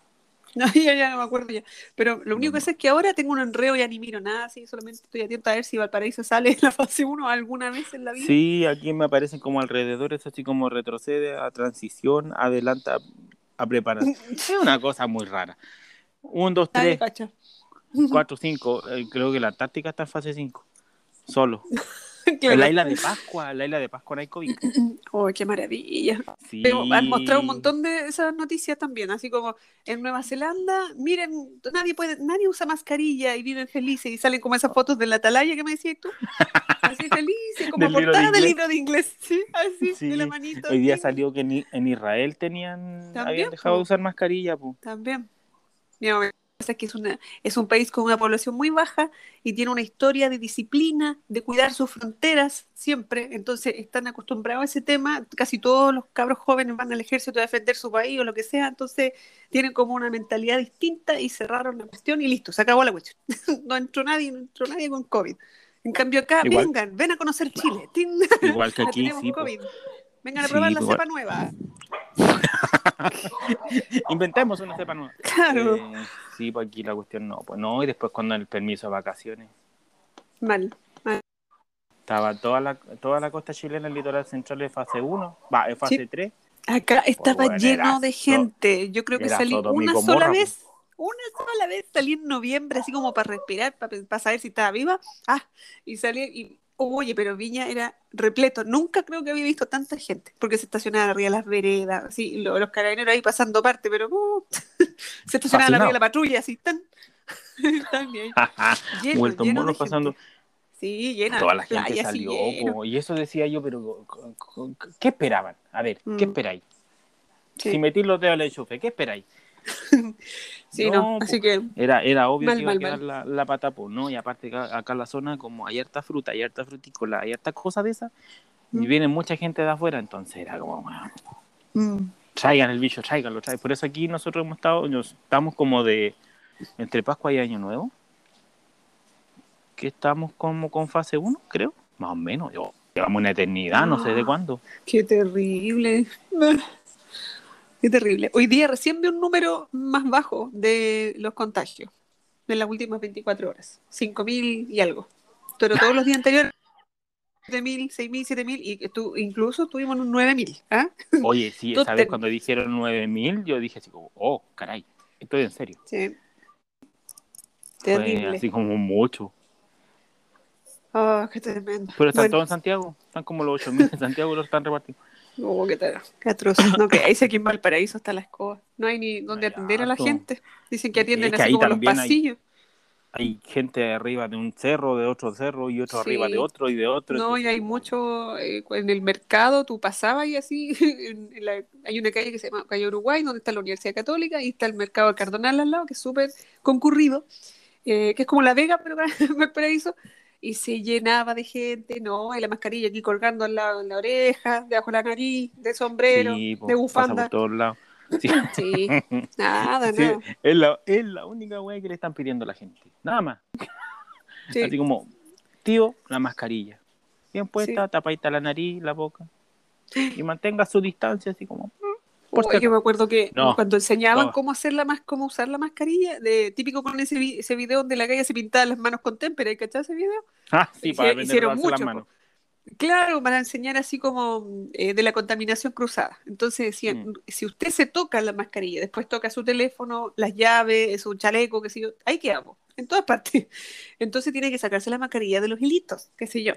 No, ya, ya no me acuerdo ya. Pero lo único que sé es que ahora tengo un enreo, ya ni miro nada, así solamente estoy atenta a ver si Valparaíso sale en la fase 1 alguna vez en la vida. Sí, aquí me aparecen como alrededores, así como retrocede a transición, adelanta a preparar. Es una cosa muy rara. Un, dos, Nadie tres, cacha. cuatro, cinco. Eh, creo que la táctica está en fase 5. Solo. Claro. En la isla de Pascua, en la isla de Pascua no hay COVID. Oh, qué maravilla. Sí. Pero han mostrado un montón de esas noticias también, así como en Nueva Zelanda, miren, nadie puede, nadie usa mascarilla y viven felices y salen como esas fotos de la atalaya que me decías tú. Así felices, como Del libro de portada del libro de inglés, sí, así, Sí, de la manito. Hoy día así. salió que en, en Israel tenían, También, habían dejado de usar mascarilla. po. También. Mi mamá que es, una, es un país con una población muy baja y tiene una historia de disciplina, de cuidar sus fronteras siempre. Entonces están acostumbrados a ese tema. Casi todos los cabros jóvenes van al ejército a defender su país o lo que sea. Entonces tienen como una mentalidad distinta y cerraron la cuestión y listo, se acabó la cuestión. no entró nadie, no entró nadie con COVID. En cambio acá, Igual- vengan, ven a conocer Chile. Igual que aquí, sí. COVID. Vengan a Sí, probar la igual. cepa nueva. Inventemos una cepa nueva. Claro. Eh, sí, pues aquí la cuestión no. Pues no, y después cuando el permiso de vacaciones. Mal. Estaba toda la, toda la costa chilena, el litoral central de fase 1, va, en fase Sí. 3. Acá estaba bueno, lleno de gente. Yo creo que salí una sola vez. Una sola vez salí en noviembre, así como para respirar, para, saber si estaba viva. Ah, y salí y, oye, pero Viña era repleto. Nunca creo que había visto tanta gente, porque se estacionaban arriba de las veredas, así, lo- los carabineros ahí pasando parte, pero uh, se estacionaban arriba de la patrulla, así, tan, tan bien. Lleno, Vueltos lleno monos gente. pasando. Sí, llena. Toda la gente playa, salió, y eso decía yo, pero ¿qué esperaban? A ver, ¿qué Mm. esperáis? Sí. Si metís los dedos al enchufe, ¿qué esperáis? Sí, No, así que Era, era obvio Mal, que iba mal, a quedar la, la pata, pues, ¿no? Y aparte acá, acá en la zona, como hay harta fruta, hay harta frutícola, hay harta cosa de esas, y Mm. viene mucha gente de afuera, entonces era como, bueno, mm, traigan el bicho, tráiganlo, traigan. Por eso aquí nosotros hemos estado, nos, estamos como de, entre Pascua y Año Nuevo, que estamos como con fase 1, creo, más o menos. Yo, llevamos una eternidad, no sé de Ah. cuándo. qué terrible. Qué terrible. Hoy día recién vi un número más bajo de los contagios de las últimas 24 horas. 5.000 y algo. Pero todos los días anteriores, 7.000, 6.000, 7.000 y tú, incluso tuvimos un 9.000. ¿ah? Oye, sí, esa vez cuando dijeron 9000, yo dije así como, oh, caray, estoy en serio. Sí. Fue Terrible. así como mucho. Ah, qué tremendo. Pero están Bueno, todos en Santiago, están como los 8000 en Santiago, los están repartidos. Oh, qué, qué atroz. No, que ahí sé que en Valparaíso está la escoba. No hay ni donde atender a la gente. Dicen que atienden Es que así como los también hay- pasillos. Hay gente arriba de un cerro, de otro cerro, y otro Sí. arriba de otro y de otro. No, y hay mucho eh, en el mercado, tú pasabas y así, en- en la- hay una calle que se llama Calle Uruguay, donde está la Universidad Católica, y está el mercado de Cardonal al lado, que es súper concurrido, eh, que es como La Vega, pero en Valparaíso, y se llenaba de gente, ¿no? Y la mascarilla aquí colgando al lado de la oreja, debajo de la nariz, de sombrero, sí, po, de pasa bufanda. por todos lados. Sí. Sí, nada, Sí, nada. es, la, es la única weá que le están pidiendo a la gente. Nada más. Sí. Así como, tío, la mascarilla. Bien puesta, tapadita la nariz, la boca. Y mantenga su distancia, así como. Por Uy, yo me acuerdo que No, cuando enseñaban no. cómo hacer la mas- cómo usar la mascarilla, de típico con ese, vi- ese video donde la calle se pintaba las manos con témpera, ¿cachai ese video? Ah, sí, para a hicieron lavarse las mucho, manos. Claro, para enseñar así como eh, de la contaminación cruzada. Entonces decían, Mm. si usted se toca la mascarilla, después toca su teléfono, las llaves, su chaleco, qué sé yo, ahí quedamos, en todas partes. Entonces tiene que sacarse la mascarilla de los hilitos, qué sé yo.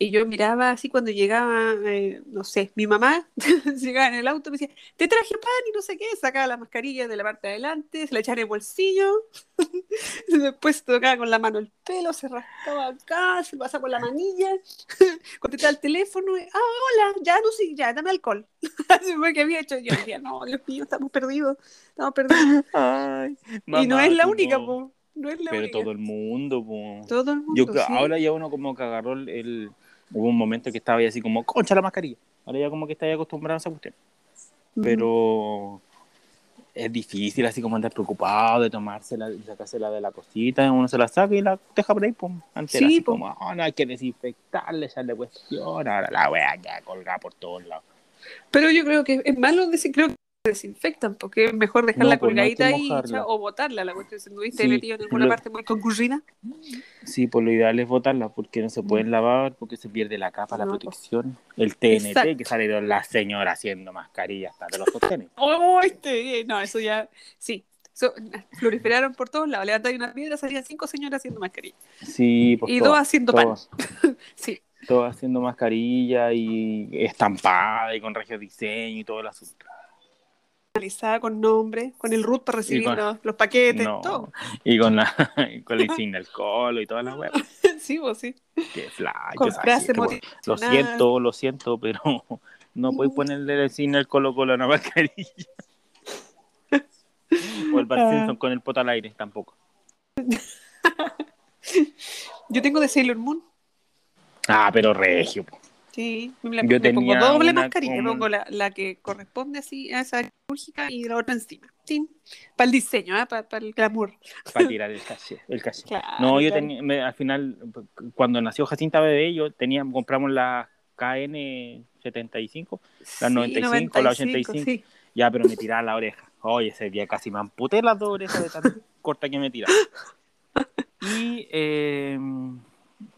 Y yo miraba así cuando llegaba, eh, no sé, mi mamá llegaba en el auto y me decía, te traje pan y no sé qué, sacaba la mascarilla de la parte de adelante, se la echaba en el bolsillo, después tocaba con la mano el pelo, se rascaba acá, se pasaba por la manilla, contestaba el teléfono, y, ah, hola, ya no sé, ya, dame alcohol. Así fue que había hecho. Yo decía, no, Dios mío, estamos perdidos, estamos perdidos. Ay, y no es la única, no. po, no es la Pero única. todo el mundo, po. Todo el mundo, Yo sí. ahora ya uno como que agarró el- Hubo un momento que estaba ahí así como, concha la mascarilla. Ahora ya como que está ahí acostumbrado a esa cuestión. Pero es difícil así como andar preocupado de tomársela y sacársela de la cosita. Uno se la saca y la deja por ahí, pum. Antes Sí, así po. como, oh, no hay que desinfectarle, echarle cuestión. Ahora la wea ya colgada por todos lados. Pero yo creo que es malo decir, creo que desinfectan, porque es mejor dejarla No, pues, no colgadita ahí mojarla. o botarla, la cuestión, si no viste Sí, metido en alguna lo- parte muy concurrida. Sí, pues lo ideal es botarla porque no se pueden lavar, porque se pierde la capa, la Mm. No, po. protección. El TNT Exacto. que salieron las señoras haciendo mascarillas hasta de los sostenes. Oh, este, no, eso ya, sí. So- proliferaron por todos lados. Levantáis una piedra, salían cinco señoras haciendo mascarilla. Sí, pues y todas, dos haciendo todas. pan. Sí. Todas haciendo mascarilla y estampada y con regio diseño y todo el asunto. Personalizada con nombre, con el root para recibir con- los, los paquetes, No, todo. y con la, con la insignia del colo y todas las weas. sí, vos sí. Qué flash. Con frase Lo siento, lo siento, pero no puedes ponerle la insignia del colo colo a una mascarilla. o el Bart Ah. Simpson con el poto al aire, tampoco. Yo tengo de Sailor Moon. Ah, pero regio. po. Sí, la- Yo me pongo tenía doble una mascarilla, como- pongo la, la que corresponde así a esa quirúrgica y la otra encima. Sí, para el diseño, para el glamour. Para tirar el caché. El caché. Claro, No, yo claro. tenía, me- al final, cuando nació Jacinta Bebé, yo tenía, compramos la KN75, la Sí, 95, la 85. sí. ya, pero me tiraba la oreja. Oye, ese día casi me amputé las dos orejas de tan corta que me tiraba. Y eh,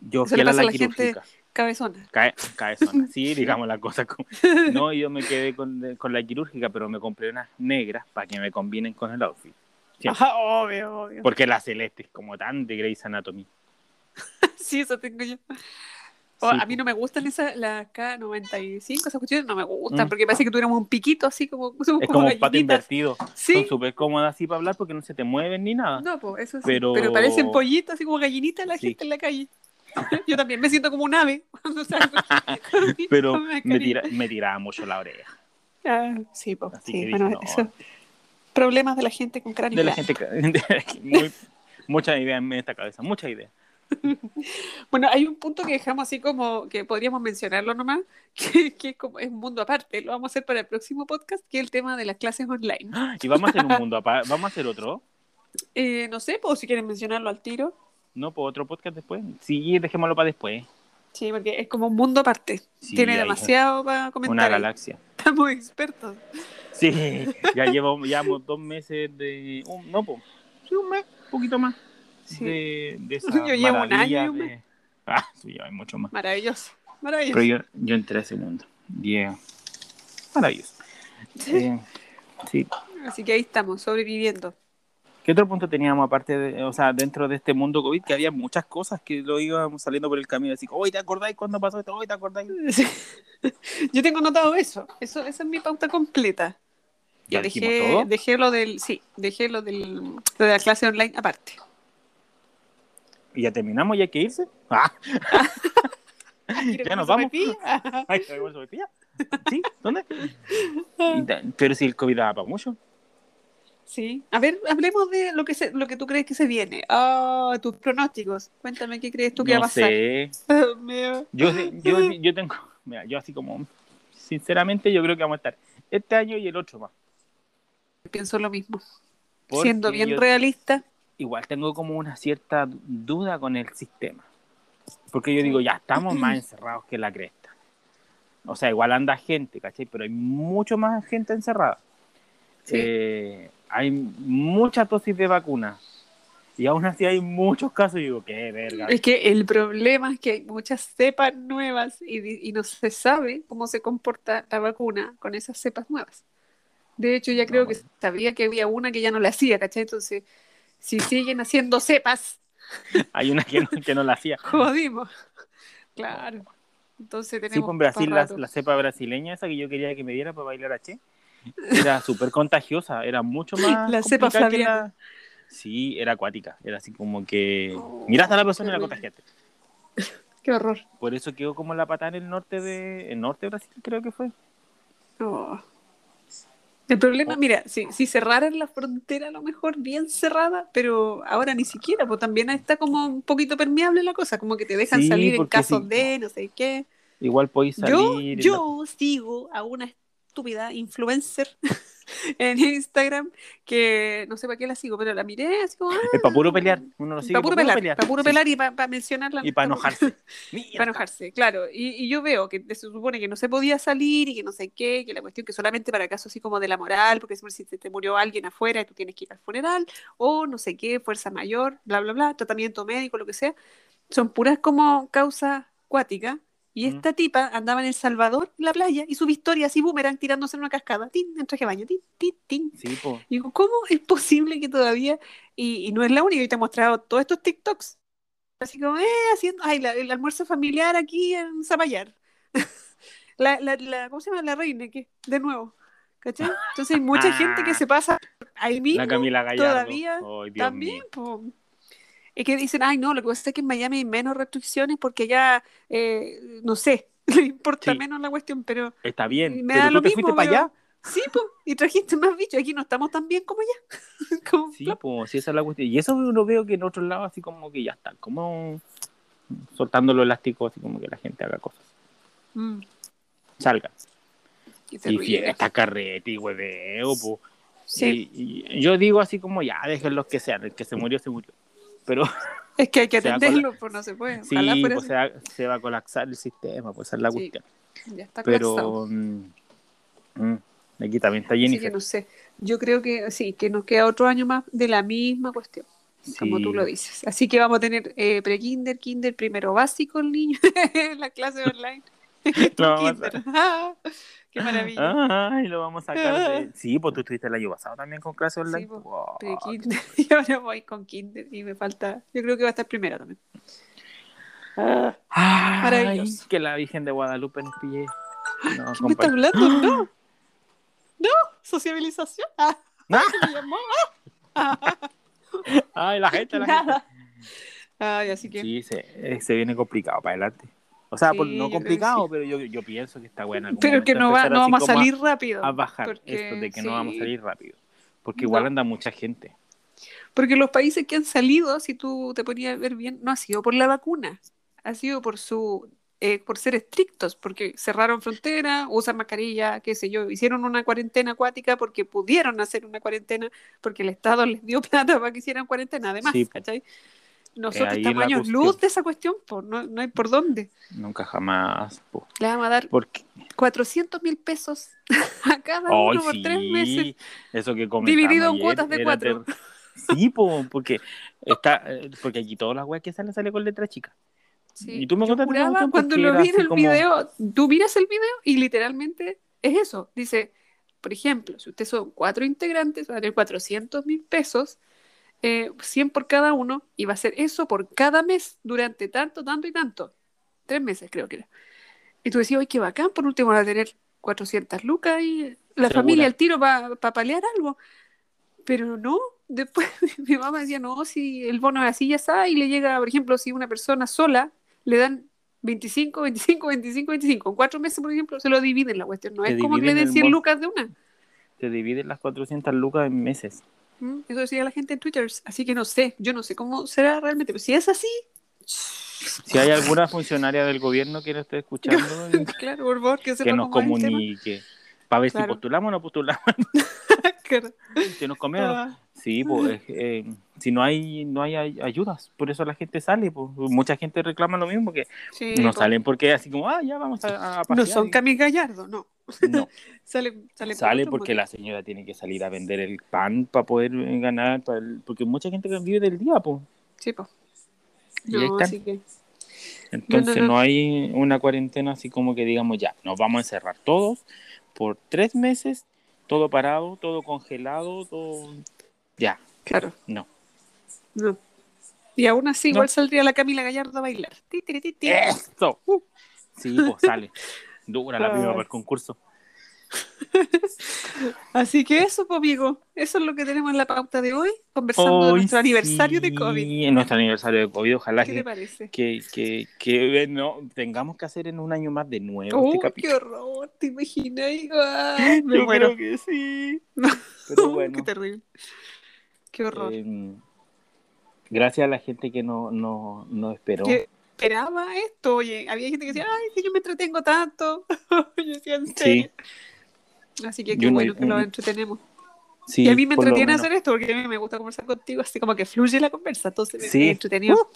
yo Eso fui a la, gente- quirúrgica. Cabezona. Cae, cabezona, sí, digamos la cosa. como- No, yo me quedé con, con la quirúrgica, pero me compré unas negras para que me combinen con el outfit. Ajá, obvio, obvio. Porque la celeste es como tan de Grey's Anatomy. Sí, eso tengo yo. O, Sí, a mí no me gustan esas, las K95, esas cuestiones no me gustan, Mm. porque parece que tuviéramos un piquito así como, somos Es como un pato invertido. Sí, Son súper cómodas así para hablar porque no se te mueven ni nada. no, pues eso sí. Pero- Pero, parecen pollitos, así como gallinitas la Sí. gente en la calle. Yo también me siento como un ave cuando salgo. con mi- Pero con mi me, tira, me tiraba mucho la oreja. Ah, sí, po, Así sí, que bueno, dije, no. eso. Problemas de la gente con cráneo. De la gente muy- muchas ideas en esta cabeza, muchas ideas. Bueno, hay un punto que dejamos así como que podríamos mencionarlo nomás, que, que es como es un mundo aparte, lo vamos a hacer para el próximo podcast, que es el tema de las clases online. Y vamos a hacer un mundo aparte. Vamos a hacer otro. Eh, no sé, pues si quieren mencionarlo al tiro. No, pues otro podcast después. Sí, dejémoslo para después. Sí, porque es como un mundo aparte. Sí, Tiene demasiado para comentar. Una galaxia. Estamos expertos. Sí, ya llevamos, llevamos dos meses de. un- no, pues. Sí, un mes, un poquito más. Sí. De, de esa Yo llevo un año y un de- mes. Ah, sí, hay mucho más. Maravilloso. Maravilloso. Pero yo, yo entré a ese mundo. Yeah. Maravilloso. Eh, sí. Así que ahí estamos, sobreviviendo. ¿Qué otro punto teníamos aparte de, o sea, dentro de este mundo COVID? Que había muchas cosas que lo íbamos saliendo por el camino. Así, hoy ¿te acordáis cuándo pasó esto? Hoy ¿te acordáis? Sí. Yo tengo notado eso. eso. Esa es mi pauta completa. Ya dejé, todo. dejé lo del, sí, dejé lo del lo de la clase online aparte. ¿Y ya terminamos y hay que irse? Ah, ya nos vamos. Ay. ¿Sí? ¿Dónde? Pero si el COVID daba para mucho. Sí. A ver, hablemos de lo que se, lo que tú crees que se viene. Ah, tus pronósticos. Cuéntame qué crees tú que no va a pasar. sé. Yo, yo, yo tengo, mira, yo así como, sinceramente, yo creo que vamos a estar este año y el otro más. Pienso lo mismo. Porque Siendo bien realista. Igual tengo como una cierta duda con el sistema. Porque yo digo, ya estamos más encerrados que la cresta. O sea, igual anda gente, ¿cachai? Pero hay mucho más gente encerrada. Sí. Eh, hay muchas dosis de vacuna. Y aún así hay muchos casos. Y digo, qué verga. Es que el problema es que hay muchas cepas nuevas y, no se sabe cómo se comporta la vacuna con esas cepas nuevas. De hecho, ya creo No, que sabía que había una que ya no la hacía, ¿cachai? Entonces, si siguen haciendo cepas, Hay una que no, que no la hacía. jodimos. Claro. Entonces tenemos Sí, pues en Brasil, la, la cepa brasileña, esa que yo quería que me diera para bailar H, era súper contagiosa, era mucho más. La cepa la- Sí, era acuática, era así como que. Oh, Miraste a la persona y la contagiaste. Qué horror. Por eso quedó como la patada en el norte de. El norte de Brasil, creo que fue. Oh. El problema, Oh. mira, si, si cerraran la frontera a lo mejor bien cerrada, pero ahora ni siquiera, pues también está como un poquito permeable la cosa, como que te dejan Sí, salir en casos sí. de no sé qué. Igual podéis salir. Yo, la- yo sigo a una estúpida influencer en Instagram que no sé para qué la sigo, pero la miré así como. Es para puro pelear. Uno lo sigue para puro pelar, pelear. para puro Sí. pelar y para mencionarla. Y para enojarse. Para enojarse, claro. Y, y yo veo que se supone que no se podía salir y que no sé qué, que la cuestión que solamente para casos así como de la moral, porque si te, te murió alguien afuera y tú tienes que ir al funeral, o no sé qué, fuerza mayor, bla, bla, bla, tratamiento médico, lo que sea, son puras como causas cuáticas. Y Mm. esta tipa andaba en El Salvador, en la playa, y subió historia así boomerang tirándose en una cascada, tin, en traje de baño, tin, tin, tin. Sí, po. Y digo, ¿cómo es posible que todavía, y, y no es la única, y te he mostrado todos estos TikToks, así como, eh, haciendo, ay, la- el almuerzo familiar aquí en Zapallar. la, la, la, ¿cómo se llama? La reina, que de nuevo, ¿cachai? Entonces hay mucha gente que se pasa ahí mismo, La Camila Gallardo. todavía, también, po. Es que dicen, ay, no, lo que pasa es que en Miami hay menos restricciones porque ya, eh, no sé, le importa Sí. menos la cuestión, pero Está bien. Me pero da tú lo te mismo, fuiste para allá. sí, pues, y trajiste más bichos, aquí no estamos tan bien como allá. Como Sí, pues, sí, esa es la cuestión. Y eso lo veo que en otros lados, así como que ya está, como soltando los elásticos, así como que la gente haga cosas. Mm, Salga. Y fiesta, carrete y hueveo, po. Sí, Y, y yo digo así como, ya, déjenlos que sean, el que se murió, se murió. Pero es que hay que atenderlo, pues no se puede. sí, pues, se, va, se va a colapsar el sistema, pues esa es la Sí, cuestión. Ya está colapsado. Pero mm, mm, aquí también está Así que Jennifer. no sé. Yo creo que sí, que nos queda otro año más de la misma cuestión, como tú lo dices. Así que vamos a tener eh, pre-kinder, kinder, primero básico el niño, la clase online. Lo Kinder. Ah, Qué maravilla. Ay, lo vamos a sacar. de- Sí, pues tú estuviste el año pasado también con clase online. pues, Wow. Pre-kinder. Y ahora voy con kinder y me falta, yo creo que va a estar primero también. Ah, Ay, Maravilloso. que la Virgen de Guadalupe nos pille. No, ¿Qué me está hablando? No. No, sociabilización. Ah, Ah, se me llamó. Ay, la gente, la gente. Ay, así que. Sí, se, eh, se viene complicado para adelante. O sea, Sí, por- no complicado, sí. pero yo, yo pienso que está buena. Pero que no, va, no vamos a salir rápido. a bajar porque- esto de que no vamos a salir rápido. Porque igual No. anda mucha gente. Porque los países que han salido, si tú te ponías a ver bien, no ha sido por la vacuna, ha sido por su eh, por ser estrictos, porque cerraron fronteras, usan mascarilla, qué sé yo, hicieron una cuarentena acuática porque pudieron hacer una cuarentena, porque el Estado les dio plata para que hicieran cuarentena, además, Sí. ¿cachai? Nosotros ahí estamos años luz de esa cuestión, pues no, no hay por dónde. Nunca jamás. po. Le vamos a dar Porque 400 mil pesos a cada uno por tres meses. eso que Dividido en ayer cuotas de cuatro. ter- Sí, po, porque está, eh, porque aquí todas las weas que salen sale con letra chica. Sí, Y tú me yo juraba cuando lo vi en el como- video, tú miras el video y literalmente es eso. Dice, por ejemplo, si ustedes son cuatro integrantes, va a tener 400 mil pesos, eh, 100 por cada uno, y va a ser eso por cada mes durante tanto, tanto y tanto. Tres meses creo que era. Y tú decías, oye, qué bacán, por último van a tener 400 lucas y la Segura. familia al tiro para palear algo. Pero no, después mi mamá decía, no, si el bono es así ya está, y le llega, por ejemplo, si una persona sola le dan 25, 25, 25, 25, en cuatro meses, por ejemplo, se lo dividen la cuestión, no es como que le den el 100 bono. lucas de una. Te dividen las 400 lucas en meses. ¿Mm? Eso decía la gente en Twitter, así que no sé, yo no sé cómo será realmente, pero si es así, Si hay alguna funcionaria del gobierno que nos esté escuchando, claro, por favor, que, nos comunique. Para ver Claro. si postulamos o no postulamos. Si nos conviene. Ah, Sí, pues, eh, si no hay, no hay ay- ayudas, por eso la gente sale. Pues. Mucha gente reclama lo mismo, que sí, no salen porque así como, ah, ya vamos a, a No son Camil Gallardo, no. No, Sale, sale, porque motivo. la señora tiene que salir a vender el pan para poder eh, ganar, para el- porque mucha gente que vive del día, pues. Sí. Y ahí No, así que. Entonces no, no, no. hay una cuarentena así como que digamos ya, nos vamos a encerrar todos por tres meses, todo parado, todo congelado, todo... Ya, Claro, no. no. Y aún así, No. igual saldría la Camila Gallardo a bailar. Ti, ti, ti, ti. ¡Eso! Sí, pues sale. Dura la Ay. prima para el concurso. Así que eso, pues, amigo. Eso es lo que tenemos en la pauta de hoy, conversando de Hoy nuestro aniversario de sí, COVID. En nuestro aniversario de COVID, ojalá ¿Qué te que, parece? que, que, que, eh, no, tengamos que hacer en un año más de nuevo ¡Oh, este qué capítulo. horror! ¿Te imaginas? Ay, me Yo muero. creo que sí. No. Pero bueno. Qué terrible. Qué horror. Eh, gracias a la gente que no, no, no esperó. que esperaba esto. Oye, había gente que decía, ay, que yo me entretengo tanto. yo decía, en serio. Así que qué no- bueno que nos entretenemos. Sí, y a mí me entretiene hacer esto porque a mí me gusta conversar contigo, así como que fluye la conversa, entonces Sí. Uh. me entretenido.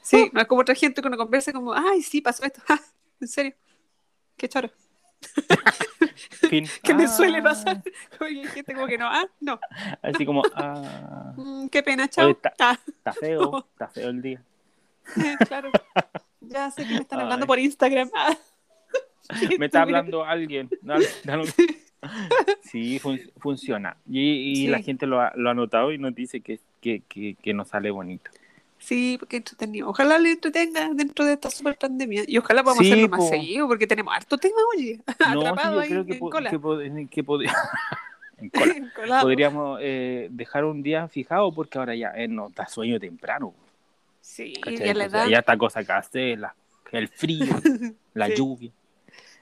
Sí, no es como otra gente que uno conversa como, ay, sí, pasó esto. Ja, ¿En serio? Qué choro. Que me Ah, suele pasar. Oye, gente como que no, ah, no. Así como, ah, Mm, qué pena, chao. Está- Ah, feo, está feo el día. claro. Ya sé que me están Ay. hablando por Instagram. Ah. Me está hablando alguien. Dale, dale. Sí, fun- funciona. Y, y Sí. la gente lo ha, lo ha notado y nos dice que, que, que, que nos sale bonito. Sí, porque entretenido. Ojalá le entretenga dentro de esta super pandemia. Y ojalá podamos Sí, hacerlo más seguido, porque tenemos harto tema, oye. No, sí, Atrapado yo ahí creo que, en cola. que, pod- en cola. Podríamos eh, dejar un día fijado porque ahora ya eh, nos da sueño temprano. Sí, ya la ya esta cosa que hace, la- el frío, la Sí. lluvia.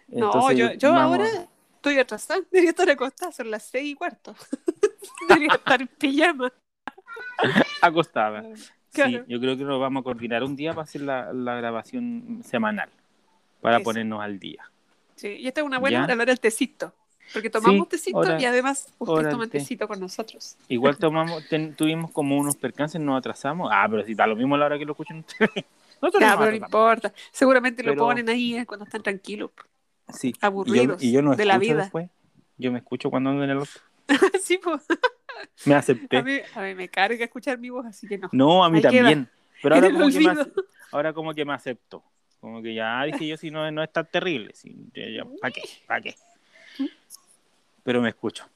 No, yo, yo vamos- ahora estoy atrasada. Debería estar acostada, son las seis y cuarto. Debería estar en pijama. acostada. Sí, Claro. yo creo que nos vamos a coordinar un día para hacer la, la grabación semanal, para Eso. ponernos al día. Sí, y esta es una buena la hora del tecito. Porque tomamos Sí, tecito hora- y además ustedes toman tecito con nosotros. Igual tomamos, ten- tuvimos como unos percances, nos atrasamos. Ah, pero si da lo mismo a la hora que lo escuchen ustedes. Nosotros nos pero no importa. Seguramente lo Pero- ponen ahí eh, cuando están tranquilos. Sí. Y yo, aburridos y yo no de la vida. después. Yo me escucho cuando ando en el auto. sí, pues. Me A acepté. mí, a mí me carga escuchar mi voz, así que no. No, a mí Ahí queda. también. Pero ahora como, que me ahora como que me acepto. Como que ya dije yo, si no, no es tan terrible. ¿Para qué? ¿Para qué? Pero me escucho.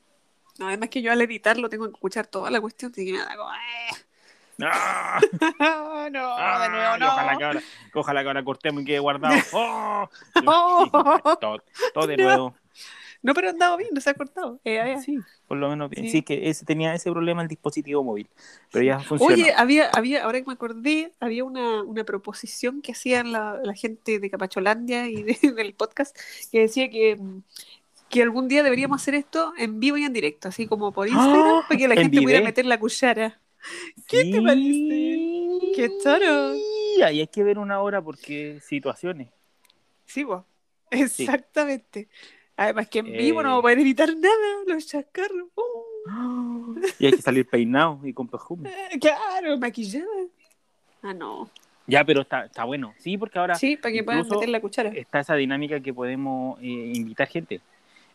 No, además que yo al editarlo tengo que escuchar toda la cuestión, así que me da como... ¡Ah! no, Ah, de nuevo no. Ojalá que, ahora, ojalá que ahora cortemos y quede guardado. ¡Oh! Oh. todo, todo de nuevo. No, pero andaba bien, no se ha cortado. Eh. Sí, por lo menos bien. Sí. Sí, que ese, tenía ese problema el dispositivo móvil, pero ya funciona. Oye, había, había, ahora que me acordé, había una, una proposición que hacían la, la gente de Capacholandia y de- del podcast que decía que, que algún día deberíamos hacer esto en vivo y en directo, así como por Instagram, ¡Ah! para que la En gente pudiera meter la cuchara. ¿Qué te parece? ¡Qué! Sí, ahí hay que ver una hora porque situaciones. Sí, vos. Exactamente. Además que en vivo no vamos a Eh. poder evitar nada, los chascarros. Y hay que salir peinado y con perfume. eh, claro, maquillada. Ah, no. Ya, pero está, está bueno. Sí, porque ahora Sí, para que puedan meter la cuchara. está esa dinámica que podemos eh, invitar gente.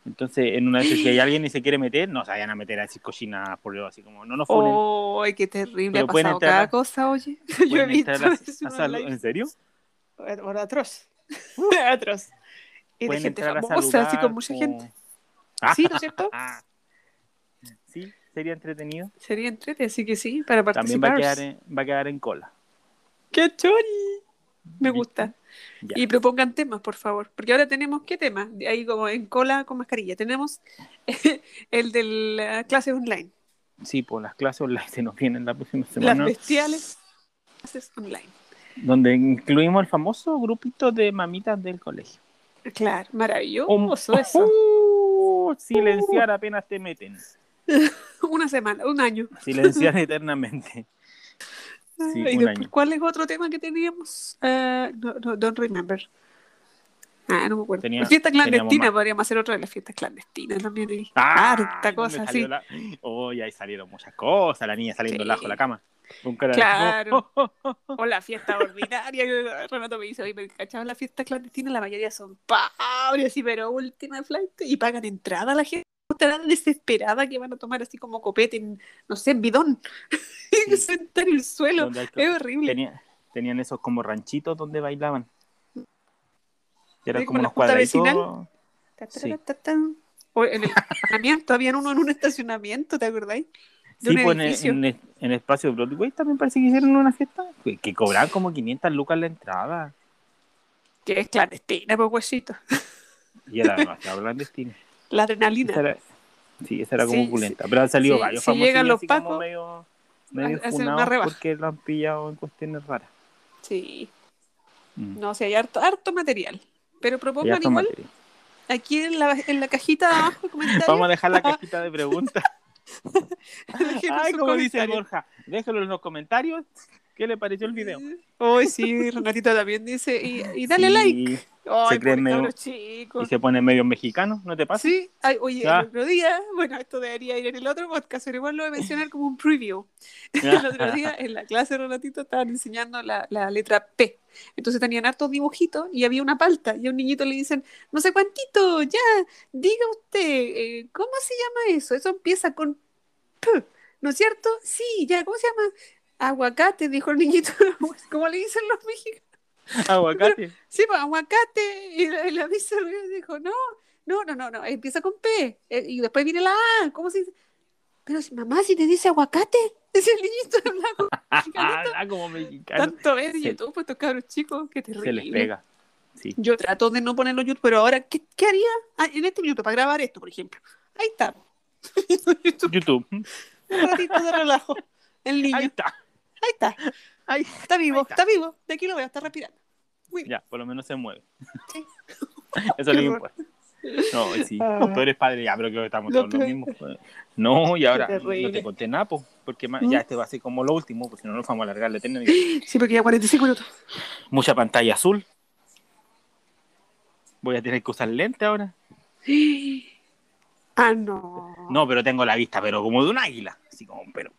Entonces, en una vez si hay alguien y se quiere meter, no se vayan a meter a decir cochinas por Dios, así como no nos funen. ¡Ay, qué terrible! Pero ha pasado entrar cada cosa, oye. Yo he visto a- a en salu- live. ¿En serio? Bueno, atroz. atroz. Y de gente famosa, así con mucha como- gente. Sí, ¿no es cierto? sí, sería entretenido. Sería entrete, así que sí, para También va a participar. quedar en, va a quedar en cola. ¡Qué chori! Me gusta. Ya. Y propongan temas, por favor. Porque ahora tenemos, ¿qué tema? Ahí como en cola con mascarilla. Tenemos el de la clase online. Sí, pues las clases online se nos vienen la próxima Las semana. bestiales clases online. Donde incluimos el famoso grupito de mamitas del colegio. Claro, maravilloso eso. Uh, silenciar apenas te meten. Una semana, un año. Silenciar eternamente. Sí, ¿Y un después, año. cuál es otro tema que teníamos? Eh, no, no, don't remember. Ah, no me acuerdo. Tenía- la fiesta clandestina, podríamos hacer otra de las fiestas clandestinas también. Y Ah, harta cosa, salió sí. la- Oye, ahí salieron muchas cosas. La niña saliendo Sí. bajo de la cama. Con cara de- Claro. O la fiesta ordinaria. Renato me dice, oye, me cachaban la fiesta clandestina, la mayoría son pobres, así, pero última flight, y pagan entrada a la gente. Estará desesperada que van a tomar así como copete en, no sé, en bidón. y Sí. sentar en el suelo. Es horrible. tenía- tenían esos como ranchitos donde bailaban. Eran Sí, como unos cuadraditos. Sí. O en el estacionamiento, habían uno en un estacionamiento, ¿te acordáis? De Sí, pues en, en, espacio de Broadway también parece que hicieron una fiesta que, que cobraban como 500 lucas la entrada. Que es clandestina, pues huesito. Y era demasiado clandestina. La adrenalina. Esa era, sí, esa era como Sí, opulenta. Pero han salido sí, varios si famosos llegan los pacos, medio, medio funados porque lo han pillado en cuestiones raras. Sí. Mm. No, o sea, hay harto, harto material. Pero propongan igual material. aquí en la, en la cajita de abajo, comentarios. Vamos a dejar la cajita de preguntas. Ay, como dice. Borja, déjalo en los comentarios. ¿Qué le pareció el video? Hoy sí, Renatito también dice. Y, y dale Sí, like. Ay, se creen pobre medio- cabros Y chicos. se pone medio mexicano, ¿no te pasa? Sí, ay, oye, Ya. el otro día, bueno, esto debería ir en el otro podcast, pero igual lo voy a mencionar como un preview. El otro día en la clase de Renatito estaban enseñando la, la letra P. Entonces tenían hartos dibujitos y había una palta. Y a un niñito le dicen, no sé cuántito, ya, diga usted, eh, ¿cómo se llama eso? Eso empieza con P, ¿no es cierto? Sí, ya, ¿cómo se llama? Aguacate, dijo el niñito. ¿Cómo le dicen los mexicanos? Aguacate. Sí, pues aguacate. Y la, la y dijo, no, no, no, no, no, empieza con P. eh, y después viene la A. ¿Cómo se dice? Pero si mamá, si te dice aguacate, es el niñito hablaba con Ah, como mexicano. tanto Se- YouTube, pues estos cabros chicos, qué Se les terrible. pega. Sí. Yo trato de no ponerlo en YouTube, pero ahora, ¿qué, qué haría Ah, en este minuto para grabar esto, por ejemplo? Ahí está. YouTube, YouTube. un ratito de relajo. El niño. Ahí Ahí, está. Ahí Está vivo, Ahí está. está. vivo. De aquí lo veo, está respirando. Muy. Ya, por lo menos se mueve. Sí. Eso es lo que importa. No, sí, Ah. los peores padres, ya, pero creo que estamos Los todos los peores. mismos. pues. No, y ahora no te conté nada, po, porque ma- ¿Mm? ya este va a ser como lo último, porque si no nos vamos a alargar la eternidad. Sí, porque ya 45 minutos. Mucha pantalla azul. Voy a tener que usar lente ahora. Ah, no. No, pero tengo la vista, pero como de un águila. Así como, pero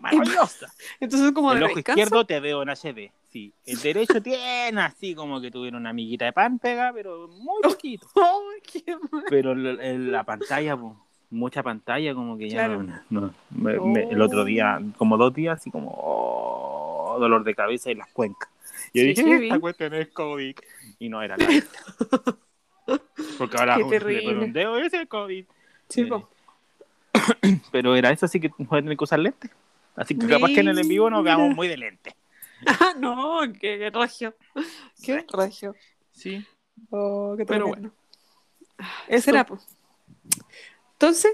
maravillosa. Entonces, como El ojo descanso. izquierdo te veo en HD. Sí, el derecho tiene así como que tuviera una amiguita de pan pega, pero muy poquito. Ay, qué mal. Pero la pantalla, mucha pantalla, como que ya Claro. no. no, me- me- el otro día, como dos días, así como oh, dolor de cabeza y las cuencas. Yo Sí, dije, sí, esta cuestión es COVID. Y no era la. Porque ahora un- le un dedo, ese es COVID. Sí, Eh. Pero era eso, así que voy a tener que usar lentes. Así que capaz que en el en vivo nos veamos muy de lente. Ah, no, qué, regio. Qué regio. Sí. Oh, qué Pero tremendo. Ese era, pues. Entonces,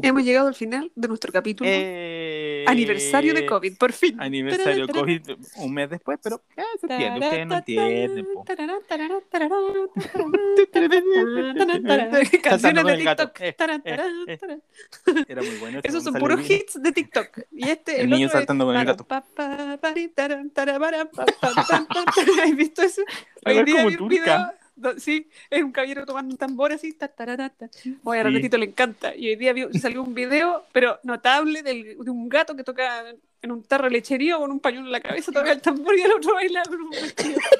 hemos llegado al final de nuestro capítulo. Eh, Aniversario de COVID, por fin. Aniversario Tarara, COVID un mes después, pero eh, se entiende, ustedes no entienden. Canciones de el. TikTok. Eh, eh, eh. Era muy bueno. Esos son puros salió hits de TikTok. Y este, El niño otro es saltando con el gato. ¿Has visto eso? Hoy día vi un video Sí, es un caballero tomando un tambor así. Ta, tarara, ta. Oye, a Sí. Renatito le encanta. Y hoy día vi- salió un video, pero notable, del- de un gato que toca en un tarro de lechería con un pañuelo en la cabeza, toca el tambor y el otro baila con un vestido.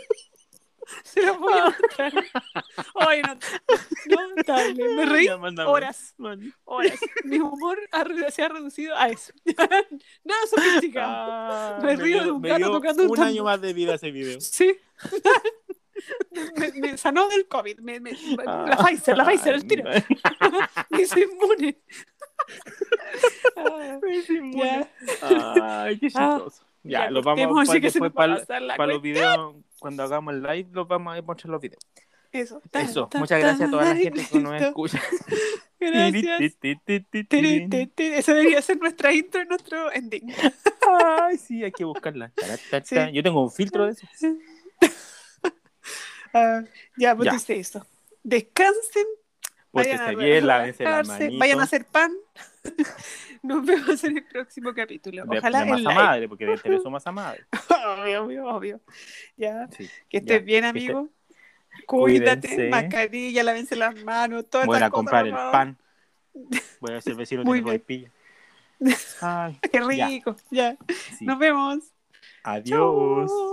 Se lo voy a mostrar. Ay, no, notable. Me reí Ya, horas, horas. Mi humor ha se ha reducido a eso. Nada sofisticado. Ah, Me río de un me gato dio tocando un un tambor. año más de vida ese video. Sí. me, me sanó del COVID. Me, me- la Ah. Pfizer, la Pfizer, el tiro. Me hizo inmune. Ah, ya. Ay, qué Ah, chistoso. Ya, ya, los vamos se después a para, para los videos, cuando hagamos el live, los vamos a mostrar los videos. Eso. Eso, muchas gracias a toda la gente que nos escucha. Gracias. Eso debería ser nuestra intro y nuestro ending. Ay, sí, hay que buscarla. Sí. Yo tengo un filtro de eso. Ah, ya, pues dice esto. Descansen, vayan a Pórtese bien, lávense las relajarse, manitos. vayan a hacer pan. Nos vemos en el próximo capítulo. Ojalá de masa porque de Tereso masa madre. obvio, obvio, obvio. Ya. Sí. Que estés Ya, bien, amigo. esté- Cuídate, Cuídense. mascarilla, lávense las manos, todas Voy a comprar el pan. Voy a ser vecino Muy de pilla. Ay, Qué Ya. rico. Ya. sí. Nos vemos. Adiós. Chau.